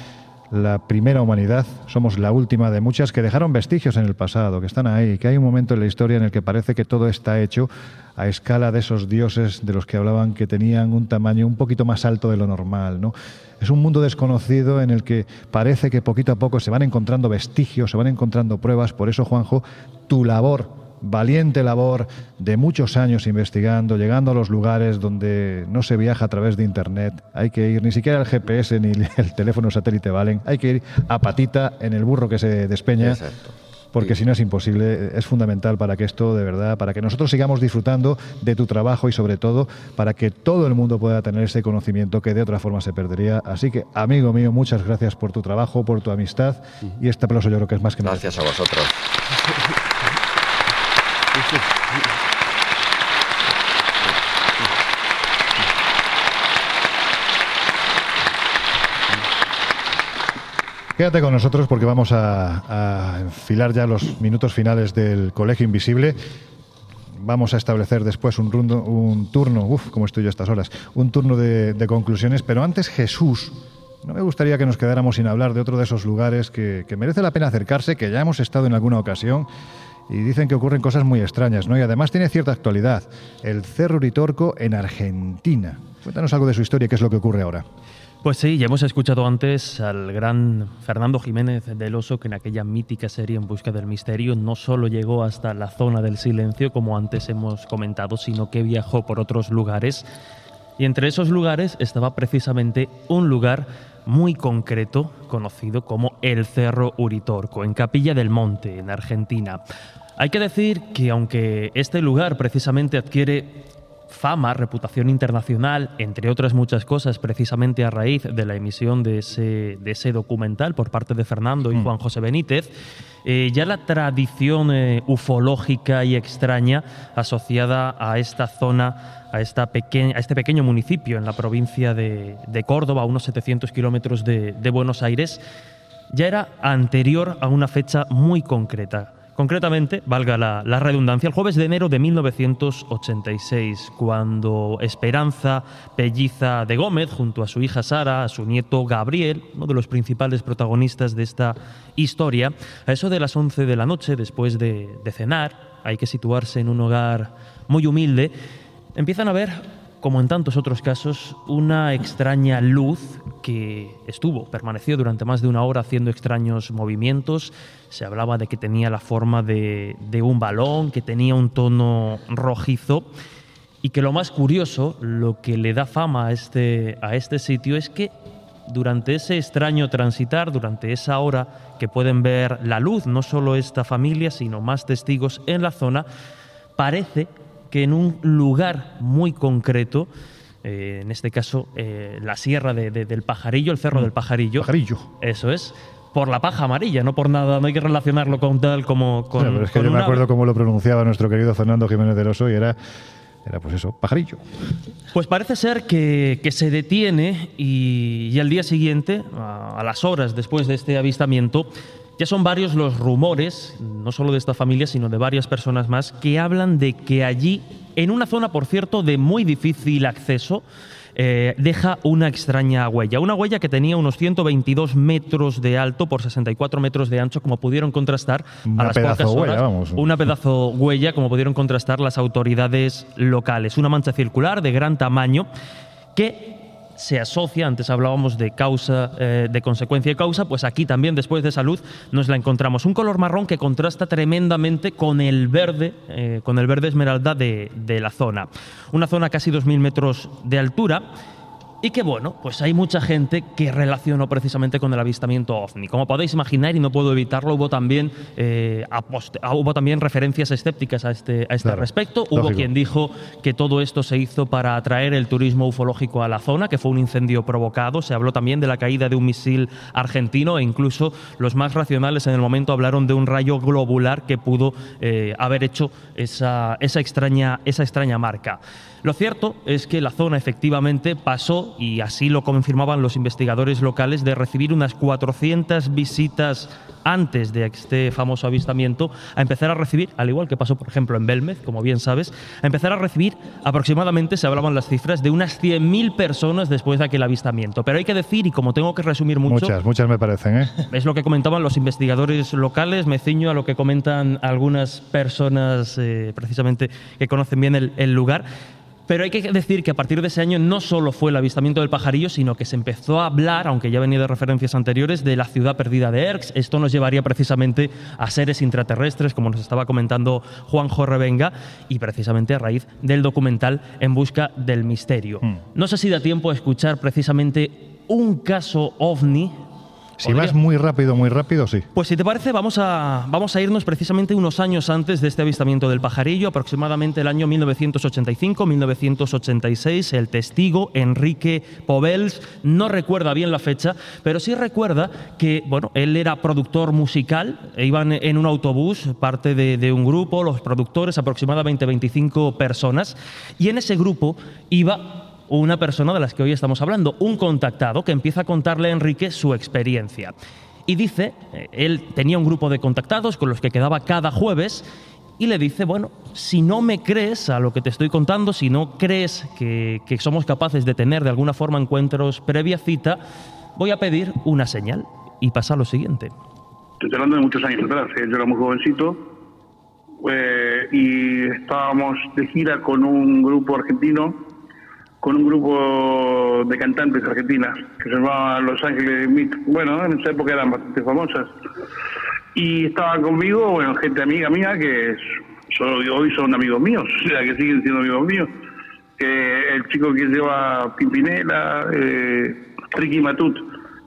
la primera humanidad, somos la última de muchas que dejaron vestigios en el pasado, que están ahí, que hay un momento en la historia en el que parece que todo está hecho a escala de esos dioses de los que hablaban que tenían un tamaño un poquito más alto de lo normal, ¿no? Es un mundo desconocido en el que parece que poquito a poco se van encontrando vestigios, se van encontrando pruebas, por eso Juanjo, tu labor valiente labor de muchos años investigando, llegando a los lugares donde no se viaja a través de Internet. Hay que ir, ni siquiera el GPS ni [laughs] el teléfono satélite valen. Hay que ir a patita en el burro que se despeña. Porque si no es imposible, es fundamental para que esto de verdad, para que nosotros sigamos disfrutando de tu trabajo y sobre todo para que todo el mundo pueda tener ese conocimiento que de otra forma se perdería. Así que, amigo mío, muchas gracias por tu trabajo, por tu amistad y este aplauso yo creo que es más que nada. Gracias a vosotros. [laughs] Quédate con nosotros porque vamos a, a enfilar ya los minutos finales del Colegio Invisible. Vamos a establecer después un, rundo- un turno, uff, como estoy yo a estas horas, un turno de, de conclusiones, pero antes Jesús, no me gustaría que nos quedáramos sin hablar de otro de esos lugares que, que merece la pena acercarse, que ya hemos estado en alguna ocasión y dicen que ocurren cosas muy extrañas, ¿no? Y además tiene cierta actualidad, el Cerro Uritorco en Argentina. Cuéntanos algo de su historia, qué es lo que ocurre ahora. Pues sí, ya hemos escuchado antes al gran Fernando Jiménez del Oso que en aquella mítica serie En Busca del Misterio no solo llegó hasta la zona del silencio, como antes hemos comentado, sino que viajó por otros lugares. Y entre esos lugares estaba precisamente un lugar muy concreto, conocido como el Cerro Uritorco, en Capilla del Monte, en Argentina. Hay que decir que aunque este lugar precisamente adquiere fama, reputación internacional, entre otras muchas cosas, precisamente a raíz de la emisión de ese, de ese documental por parte de Fernando y Juan José Benítez, eh, ya la tradición eh, ufológica y extraña asociada a esta zona, a, esta peque- a este pequeño municipio en la provincia de, de Córdoba, a unos 700 kilómetros de, de Buenos Aires, ya era anterior a una fecha muy concreta. Concretamente, valga la, redundancia, el jueves de enero de 1986, cuando Esperanza Pelliza de Gómez, junto a su hija Sara, a su nieto Gabriel, uno de los principales protagonistas de esta historia, a eso de las 11 de la noche, después de, de cenar, hay que situarse en un hogar muy humilde, empiezan a ver como en tantos otros casos, una extraña luz que estuvo, permaneció durante más de una hora haciendo extraños movimientos. Se hablaba de que tenía la forma de, un balón, que tenía un tono rojizo. Y que lo más curioso, lo que le da fama a este, a este sitio es que durante ese extraño transitar, durante esa hora que pueden ver la luz, no solo esta familia, sino más testigos en la zona, parece que en un lugar muy concreto, eh, en este caso eh, la sierra de- de- del Pajarillo, el Cerro del Pajarillo. Pajarillo. Eso es. Por la paja amarilla, no por nada, no hay que relacionarlo con tal como con. Pero es que yo me acuerdo cómo lo pronunciaba nuestro querido Fernando Jiménez del Oso y era, era pues eso, pajarillo. Pues parece ser que, que se detiene y, y al día siguiente, a, a las horas después de este avistamiento, ya son varios los rumores, no solo de esta familia, sino de varias personas más, que hablan de que allí, en una zona, por cierto, de muy difícil acceso, eh, deja una extraña huella. Una huella que tenía unos 122 metros de alto por 64 metros de ancho, como pudieron contrastar Una a las pocas huella, horas. vamos. Una pedazo huella, como pudieron contrastar las autoridades locales. Una mancha circular de gran tamaño que se asocia, antes hablábamos de causa, eh, de consecuencia y causa, pues aquí también después de esa luz nos la encontramos. Un color marrón que contrasta tremendamente con el verde, eh, con el verde esmeralda de, de la zona. Una zona casi 2.000 metros de altura y que bueno, pues hay mucha gente que relacionó precisamente con el avistamiento ovni. Como podéis imaginar, y no puedo evitarlo, hubo también, eh, ah, hubo también referencias escépticas a este, a este Claro, respecto. Hubo quien dijo que todo esto se hizo para atraer el turismo ufológico a la zona, que fue un incendio provocado. Se habló también de la caída de un misil argentino e incluso los más racionales en el momento hablaron de un rayo globular que pudo eh, haber hecho esa, esa, extraña, esa extraña marca. Lo cierto es que la zona efectivamente pasó y así lo confirmaban los investigadores locales, de recibir unas 400 visitas antes de este famoso avistamiento, a empezar a recibir, al igual que pasó, por ejemplo, en Belmez, como bien sabes, a empezar a recibir aproximadamente, se hablaban las cifras, de unas 100.000 personas después de aquel avistamiento. Pero hay que decir, y como tengo que resumir mucho, Muchas, muchas me parecen, ¿eh? [laughs] es lo que comentaban los investigadores locales, me ciño a lo que comentan algunas personas eh, precisamente que conocen bien el, el lugar. Pero hay que decir que a partir de ese año no solo fue el avistamiento del pajarillo, sino que se empezó a hablar, aunque ya venía de referencias anteriores, de la ciudad perdida de Erx. Esto nos llevaría precisamente a seres intraterrestres, como nos estaba comentando Juanjo Revenga, y precisamente a raíz del documental En Busca del Misterio. No sé si da tiempo a escuchar precisamente un caso ovni Si vas muy rápido, muy rápido, sí. pues si te parece, vamos a, vamos a irnos precisamente unos años antes de este avistamiento del pajarillo, aproximadamente el año 1985-1986. El testigo, Enrique Povels, no recuerda bien la fecha, pero sí recuerda que, bueno, él era productor musical, e iban en un autobús, parte de, de un grupo, los productores, aproximadamente 25 personas, y en ese grupo iba una persona de las que hoy estamos hablando, un contactado que empieza a contarle a Enrique su experiencia. Y dice, eh, él tenía un grupo de contactados con los que quedaba cada jueves y le dice, bueno, si no me crees a lo que te estoy contando, si no crees que, que somos capaces de tener de alguna forma encuentros previa cita, voy a pedir una señal. Y pasa lo siguiente. Estoy hablando de muchos años atrás, ¿eh? yo era muy jovencito eh, y estábamos de gira con un grupo argentino, con un grupo de cantantes argentinas que se llamaba Los Ángeles Meet. Bueno, en esa época eran bastante famosas. Y estaban conmigo, bueno, gente amiga mía que son- hoy son amigos míos, o sea, que siguen siendo amigos míos. Que el chico que lleva Pimpinela, eh, Ricky Matut,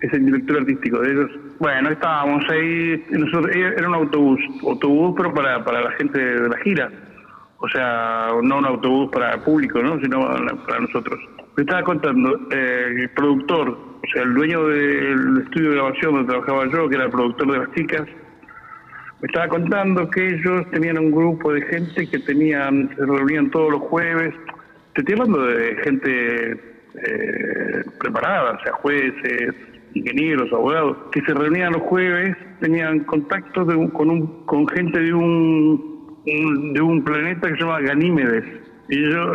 es el director artístico de ellos. Bueno, estábamos ahí, nosotros, era un autobús, autobús pero para, para la gente de la gira. O sea, no un autobús para público, ¿no? sino para nosotros. Me estaba contando, eh, el productor, o sea, el dueño del estudio de grabación donde trabajaba yo, que era el productor de las chicas, me estaba contando que ellos tenían un grupo de gente que tenían, se reunían todos los jueves. Te estoy hablando de gente eh, preparada, o sea, jueces, ingenieros, abogados, que se reunían los jueves, tenían contactos de un- con, un, con gente de un, de un planeta que se llama Ganímedes. Y yo,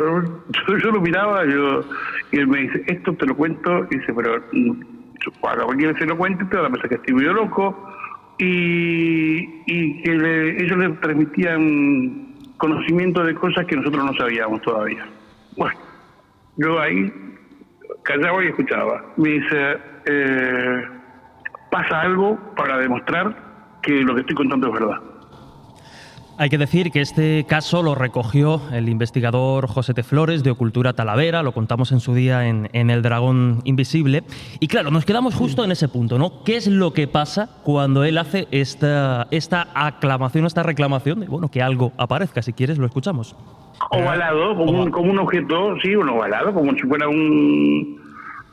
yo, lo miraba, yo, y él me dice, esto te lo cuento, y dice, pero mm, yo, para cualquiera se lo cuente, te van a pensar que estoy medio loco, y, y que le- ellos le transmitían conocimiento de cosas que nosotros no sabíamos todavía. Bueno, yo ahí callaba y escuchaba. Me dice, eh, pasa algo para demostrar que lo que estoy contando es verdad. Hay que decir que este caso lo recogió el investigador José T. Flores de Ocultura Talavera, lo contamos en su día en, en El Dragón Invisible. Y claro, nos quedamos justo en ese punto, ¿no? ¿Qué es lo que pasa cuando él hace esta, esta aclamación, esta reclamación de, bueno, que algo aparezca? Si quieres, lo escuchamos. Ovalado, como un, como un objeto, sí, un ovalado, como si fuera un...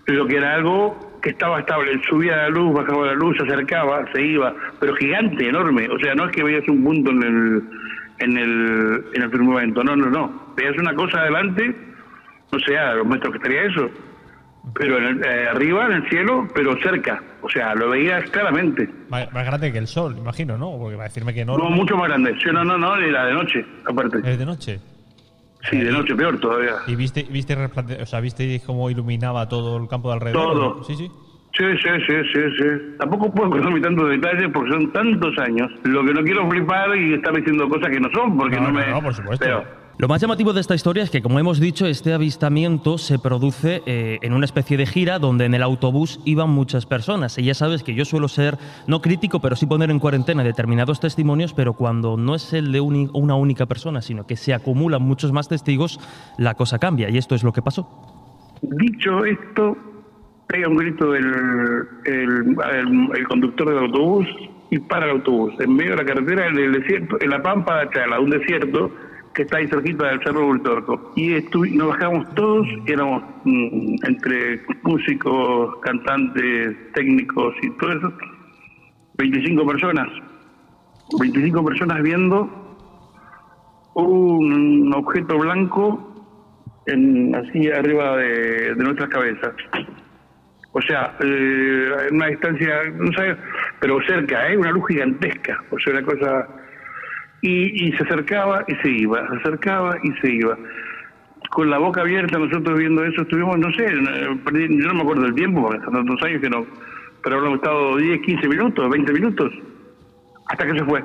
Lo que era algo que estaba estable, subía la luz, bajaba la luz, se acercaba, se iba, pero gigante, enorme. O sea, no es que veías un punto en el, en el, en el firmamento, no, no, no. Veías una cosa adelante, no sé a los metros que estaría eso, pero en el- eh, arriba, en el cielo, pero cerca. O sea, lo veías claramente. Más, más grande que el sol, imagino, ¿no? Porque va a decirme que no. No, mucho más grande. Sí, no, no, no, era de noche, aparte. ¿Es de noche? Sí, de noche peor todavía. ¿Y viste, viste, o sea, viste cómo iluminaba todo el campo de alrededor? Todo. Sí, sí. Sí, sí, sí, sí, sí. Tampoco puedo contarme tantos detalles porque son tantos años. Lo que no quiero flipar y estar diciendo cosas que no son, porque no, me... por supuesto. Lo más llamativo de esta historia es que, como hemos dicho, este avistamiento se produce eh, en una especie de gira donde en el autobús iban muchas personas. Y ya sabes que yo suelo ser, no crítico, pero sí poner en cuarentena determinados testimonios, pero cuando no es el de una única persona, sino que se acumulan muchos más testigos, la cosa cambia. Y esto es lo que pasó. Dicho esto, pega un grito el, el, conductor del autobús y para el autobús. En medio de la carretera, en el desierto, en la pampa de Chala, un desierto que está ahí cerquita del Cerro Bultorco. Y nos bajamos todos, éramos mm, entre músicos, cantantes, técnicos y todo eso, 25 personas. 25 personas viendo un objeto blanco en, así arriba de, nuestras cabezas. O sea, eh, una distancia, no sé, pero cerca, ¿eh? una luz gigantesca, o sea, una cosa... Y, se acercaba y se iba, se acercaba y se iba. Con la boca abierta, nosotros viendo eso, estuvimos, no sé, eh, yo no me acuerdo del tiempo, porque tantos años que no, pero habremos estado 10, 15 minutos, 20 minutos, hasta que se fue.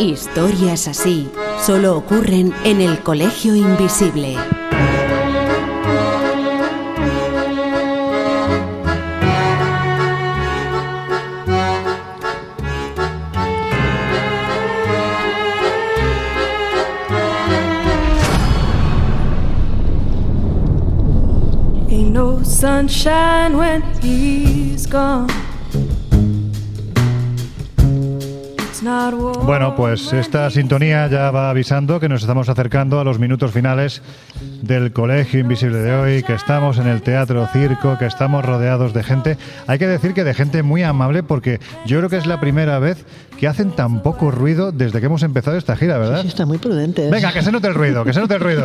Historias así solo ocurren en el Colegio Invisible. Ain't no sunshine when he's gone. Bueno, pues esta sintonía ya va avisando que nos estamos acercando a los minutos finales del Colegio Invisible de hoy, que estamos en el Teatro Circo, que estamos rodeados de gente. Hay que decir que de gente muy amable porque yo creo que es la primera vez que hacen tan poco ruido desde que hemos empezado esta gira, ¿verdad? Sí, está muy prudente. Venga, que se note el ruido, que se note el ruido.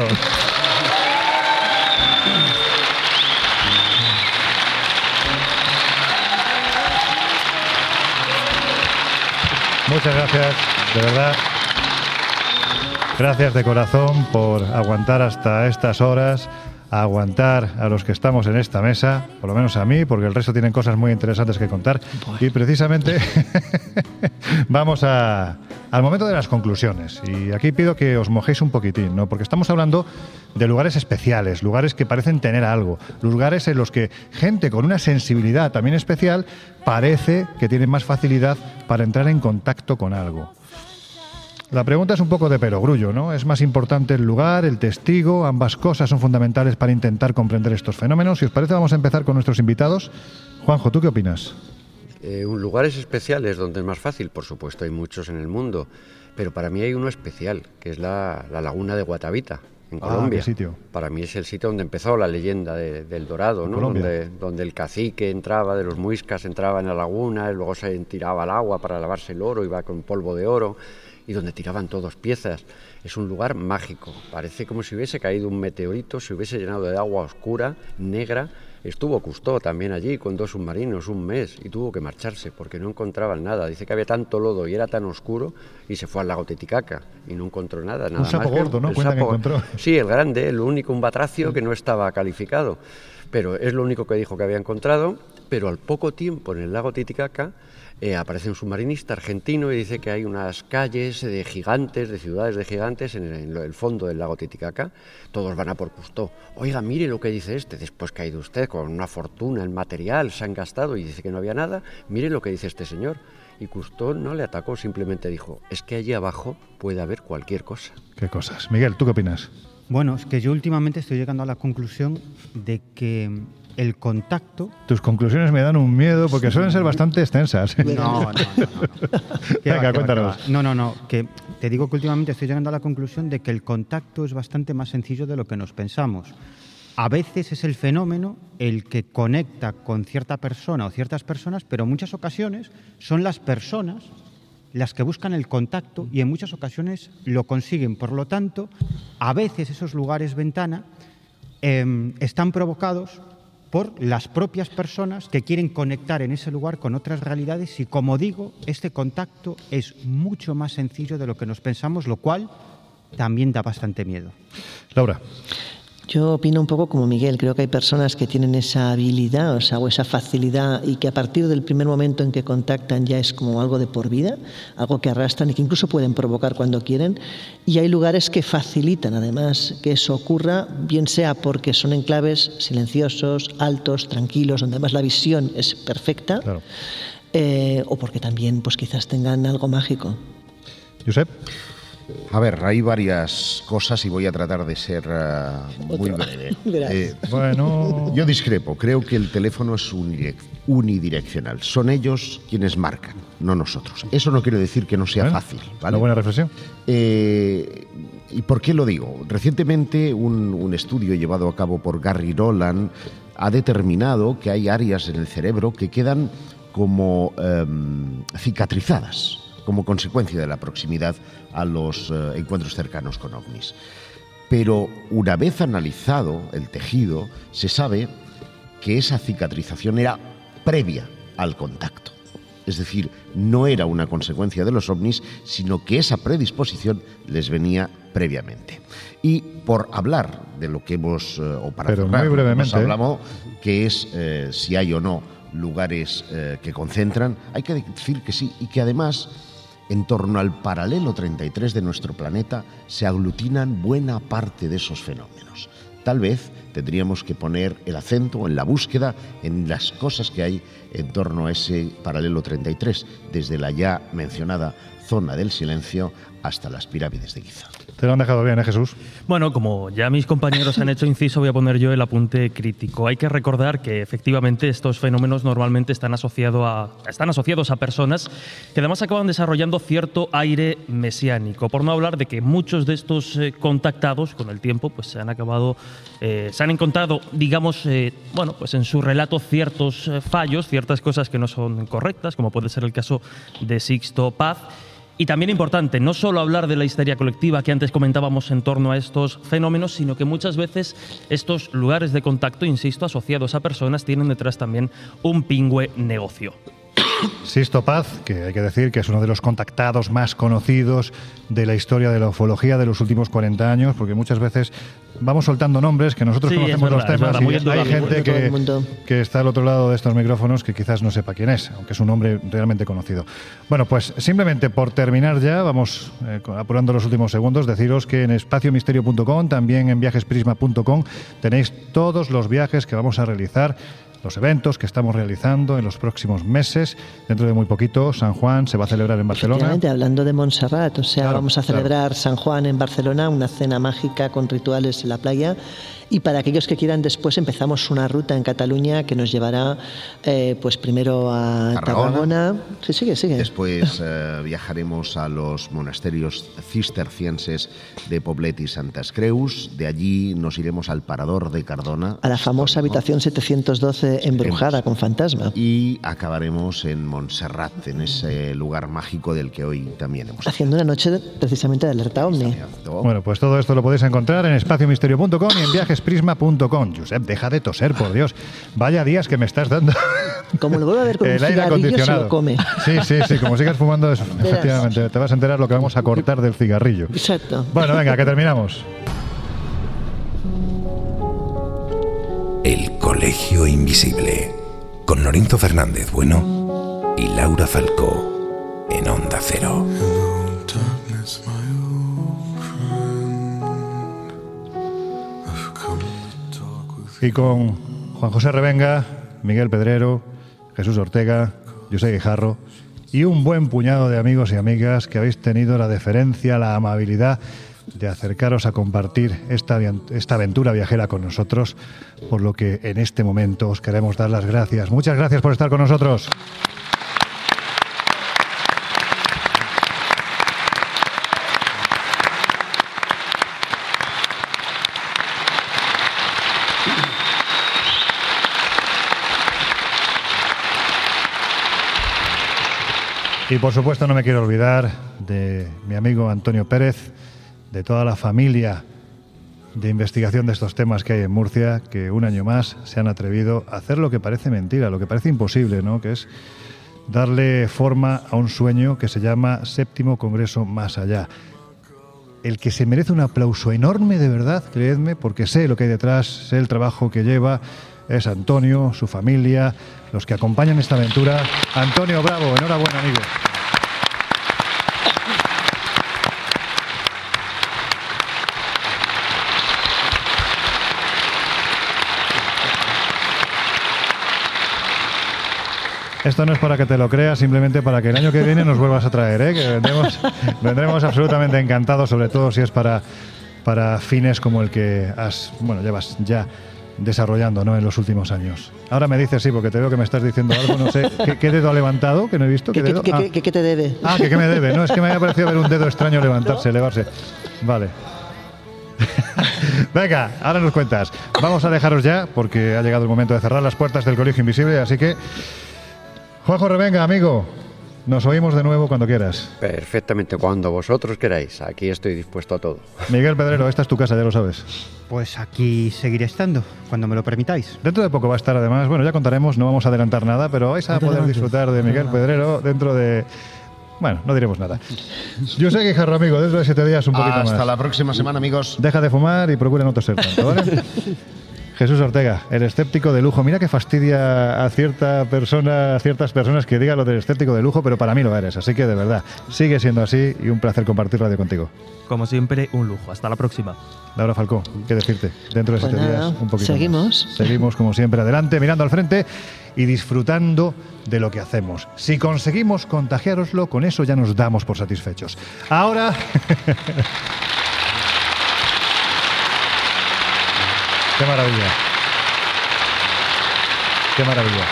Muchas gracias, de verdad. Gracias de corazón por aguantar hasta estas horas, a aguantar a los que estamos en esta mesa, por lo menos a mí, porque el resto tienen cosas muy interesantes que contar. Y precisamente [laughs] vamos a- al momento de las conclusiones. Y aquí pido que os mojéis un poquitín, ¿no? Porque estamos hablando de lugares especiales, lugares que parecen tener algo, lugares en los que gente con una sensibilidad también especial parece que tiene más facilidad para entrar en contacto con algo. La pregunta es un poco de perogrullo, ¿no? ¿Es más importante el lugar, el testigo? Ambas cosas son fundamentales para intentar comprender estos fenómenos. Si os parece, vamos a empezar con nuestros invitados. Juanjo, ¿tú qué opinas? Eh, un- lugares especiales donde es más fácil, por supuesto, hay muchos en el mundo, pero para mí hay uno especial, que es la, la laguna de Guatavita, en Ah, Colombia. qué sitio. Para mí es el sitio donde empezó la leyenda de- del Dorado, ¿no? Donde, donde el cacique entraba, de los muiscas entraba en la laguna, y luego se tiraba al agua para lavarse el oro, iba con polvo de oro, y donde tiraban todos piezas. Es un lugar mágico, parece como si hubiese caído un meteorito, se hubiese llenado de agua oscura, negra. Estuvo Cousteau también allí con dos submarinos un mes y tuvo que marcharse porque no encontraban nada. Dice que había tanto lodo y era tan oscuro y se fue al lago Titicaca y no encontró nada. nada sapo más gordo, ¿no? el Cuenta que sapo- encontró. Sí, el grande, el único, un batracio que no estaba calificado. Pero es lo único que dijo que había encontrado. Pero al poco tiempo en el lago Titicaca eh, aparece un submarinista argentino y dice que hay unas calles de gigantes, de ciudades de gigantes en el, en el fondo del lago Titicaca. Todos van a por Cousteau. Oiga, mire lo que dice este. Después que ha ido usted con una fortuna en material, se han gastado y dice que no había nada. Mire lo que dice este señor. Y Cousteau no le atacó, simplemente dijo, es que allí abajo puede haber cualquier cosa. ¿Qué cosas? Miguel, ¿tú qué opinas? Bueno, es que yo últimamente estoy llegando a la conclusión de que el contacto Tus conclusiones me dan un miedo porque suelen ser bastante extensas. No, no, no, no. ¿Qué va, qué Venga, va, cuéntanos. va? No, no, no. Que te digo que últimamente estoy llegando a la conclusión de que el contacto es bastante más sencillo de lo que nos pensamos. A veces es el fenómeno el que conecta con cierta persona o ciertas personas, pero en muchas ocasiones son las personas las que buscan el contacto y en muchas ocasiones lo consiguen. Por lo tanto, a veces esos lugares ventana em, están provocados por las propias personas que quieren conectar en ese lugar con otras realidades y como digo, este contacto es mucho más sencillo de lo que nos pensamos, lo cual también da bastante miedo. Laura. Yo opino un poco como Miguel, creo que hay personas que tienen esa habilidad o, sea, o esa facilidad y que a partir del primer momento en que contactan ya es como algo de por vida, algo que arrastran y que incluso pueden provocar cuando quieren. Y hay lugares que facilitan además que eso ocurra, bien sea porque son enclaves silenciosos, altos, tranquilos, donde además la visión es perfecta, eh, o porque también pues quizás tengan algo mágico. Josep. A ver, hay varias cosas y voy a tratar de ser eh, muy breve. Verás. Bueno. Yo discrepo, creo que el teléfono es unidireccional. Son ellos quienes marcan, no nosotros. Eso no quiere decir que no sea Bueno, fácil. ¿vale? Una buena reflexión. Eh, ¿Y por qué lo digo? Recientemente un, un estudio llevado a cabo por Gary Roland ha determinado que hay áreas en el cerebro que quedan como em, cicatrizadas como consecuencia de la proximidad a los eh, encuentros cercanos con ovnis. Pero una vez analizado el tejido, se sabe que esa cicatrización era previa al contacto. Es decir, no era una consecuencia de los ovnis, sino que esa predisposición les venía previamente. Y por hablar de lo que hemos, eh, o para Pero cerrar, muy brevemente, hemos ¿eh? hablado que es eh, si hay o no lugares eh, que concentran, hay que decir que sí, y que además en torno al paralelo 33 de nuestro planeta se aglutinan buena parte de esos fenómenos. Tal vez tendríamos que poner el acento en la búsqueda en las cosas que hay en torno a ese paralelo 33, desde la ya mencionada zona del silencio hasta las pirámides de Giza. Te lo han dejado bien, ¿eh, Jesús? Bueno, como ya mis compañeros han hecho inciso, voy a poner yo el apunte crítico. Hay que recordar que efectivamente estos fenómenos normalmente están, asociado a, están asociados a personas que además acaban desarrollando cierto aire mesiánico. Por no hablar de que muchos de estos eh, contactados con el tiempo pues, se han acabado, eh, se han encontrado, digamos, eh, bueno, pues en su relato ciertos fallos, ciertas cosas que no son correctas, como puede ser el caso de Sixto Paz. Y también importante, no solo hablar de la histeria colectiva que antes comentábamos en torno a estos fenómenos, sino que muchas veces estos lugares de contacto, insisto, asociados a personas, tienen detrás también un pingüe negocio. Sisto Paz, que hay que decir que es uno de los contactados más conocidos de la historia de la ufología de los últimos 40 años, porque muchas veces vamos soltando nombres que nosotros Sí, conocemos los verdad, es temas verdad, muy y hay gente que, que está al otro lado de estos micrófonos que quizás no sepa quién es, aunque es un nombre realmente conocido. Bueno, pues simplemente por terminar ya, vamos eh, apurando los últimos segundos, deciros que en espaciomisterio.com, también en viajesprisma.com, tenéis todos los viajes que vamos a realizar los eventos que estamos realizando en los próximos meses. Dentro de muy poquito, San Juan se va a celebrar en Barcelona. Hablando de Montserrat, o sea, Claro, vamos a claro. celebrar San Juan en Barcelona, una cena mágica con rituales en la playa. Y para aquellos que quieran, después empezamos una ruta en Cataluña que nos llevará, eh, pues primero a Tarragona. Tarragona. Sí, sigue, sigue. Después [laughs] eh, viajaremos a los monasterios cistercienses de Poblet y Santas Creus. De allí nos iremos al Parador de Cardona. A la famosa habitación 712 embrujada con fantasma. Y acabaremos en Montserrat, en ese lugar mágico del que hoy también hemos Haciendo una noche precisamente de alerta ovni. Bueno, pues todo esto lo podéis encontrar en espaciomisterio.com y en viajesprisma.com. Josep, deja de toser, por Dios. Vaya días que me estás dando. Como lo vuelvo a ver con [laughs] El aire se acondicionado. lo come. Sí, sí, sí, como sigas fumando eso, Verás. efectivamente, te vas a enterar lo que vamos a cortar del cigarrillo. Exacto. Bueno, venga, que terminamos. El Colegio Invisible, con Lorenzo Fernández Bueno y Laura Falcó, en Onda Cero. Y con Juan José Revenga, Miguel Pedrero, Jesús Ortega, José Guijarro y un buen puñado de amigos y amigas que habéis tenido la deferencia, la amabilidad de acercaros a compartir esta, esta aventura viajera con nosotros, por lo que en este momento os queremos dar las gracias. Muchas gracias por estar con nosotros. Y por supuesto no me quiero olvidar de mi amigo Antonio Pérez, de toda la familia de investigación de estos temas que hay en Murcia, que un año más se han atrevido a hacer lo que parece mentira, lo que parece imposible, ¿no? Que es darle forma a un sueño que se llama Séptimo Congreso Más Allá. El que se merece un aplauso enorme de verdad, creedme, porque sé lo que hay detrás, sé el trabajo que lleva, es Antonio, su familia, los que acompañan esta aventura. Antonio Bravo, enhorabuena, amigo. Esto no es para que te lo creas, simplemente para que el año que viene nos vuelvas a traer, ¿eh? que vendremos, [laughs] vendremos absolutamente encantados, sobre todo si es para, para fines como el que has, bueno, llevas ya desarrollando ¿no? en los últimos años. Ahora me dices sí, porque te veo que me estás diciendo algo, no sé, ¿qué, qué dedo ha levantado? Que no he visto. ¿Qué ¿Qué, dedo? qué- Ah. qué- qué te debe? Ah, que qué me debe. No, es que me había parecido ver un dedo extraño levantarse, elevarse. Vale. [laughs] Venga, ahora nos cuentas. Vamos a dejaros ya porque ha llegado el momento de cerrar las puertas del Colegio Invisible, así que... Juanjo Revenga, amigo, nos oímos de nuevo cuando quieras. Perfectamente, cuando vosotros queráis. Aquí estoy dispuesto a todo. Miguel Pedrero, esta es tu casa, ya lo sabes. Pues aquí seguiré estando, cuando me lo permitáis. Dentro de poco va a estar además, bueno, ya contaremos, no vamos a adelantar nada, pero vais a poder disfrutar de Miguel Pedrero dentro de... Bueno, no diremos nada. Yo sé Guijarro, amigo, dentro de siete días un poquito más. Hasta la próxima semana, amigos. Deja de fumar y procura no toser tanto, ¿vale? [laughs] Jesús Ortega, el escéptico de lujo. Mira que fastidia a cierta persona, a ciertas personas que digan lo del escéptico de lujo, pero para mí lo eres. Así que de verdad, sigue siendo así y un placer compartir radio contigo. Como siempre, un lujo. Hasta la próxima. Laura Falcó, ¿qué decirte? Dentro de Pues siete nada, días, un poquito. seguimos. más. Seguimos, como siempre, adelante, mirando al frente y disfrutando de lo que hacemos. Si conseguimos contagiároslo, con eso ya nos damos por satisfechos. Ahora. [laughs] Qué maravilla. Qué maravilla.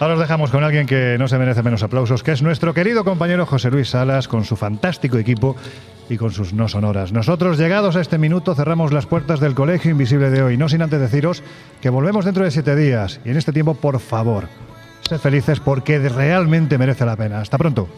Ahora os dejamos con alguien que no se merece menos aplausos, que es nuestro querido compañero José Luis Salas, con su fantástico equipo y con sus no sonoras. Nosotros, llegados a este minuto, cerramos las puertas del Colegio Invisible de hoy, no sin antes deciros que volvemos dentro de siete días. Y en este tiempo, por favor, sed felices porque realmente merece la pena. Hasta pronto.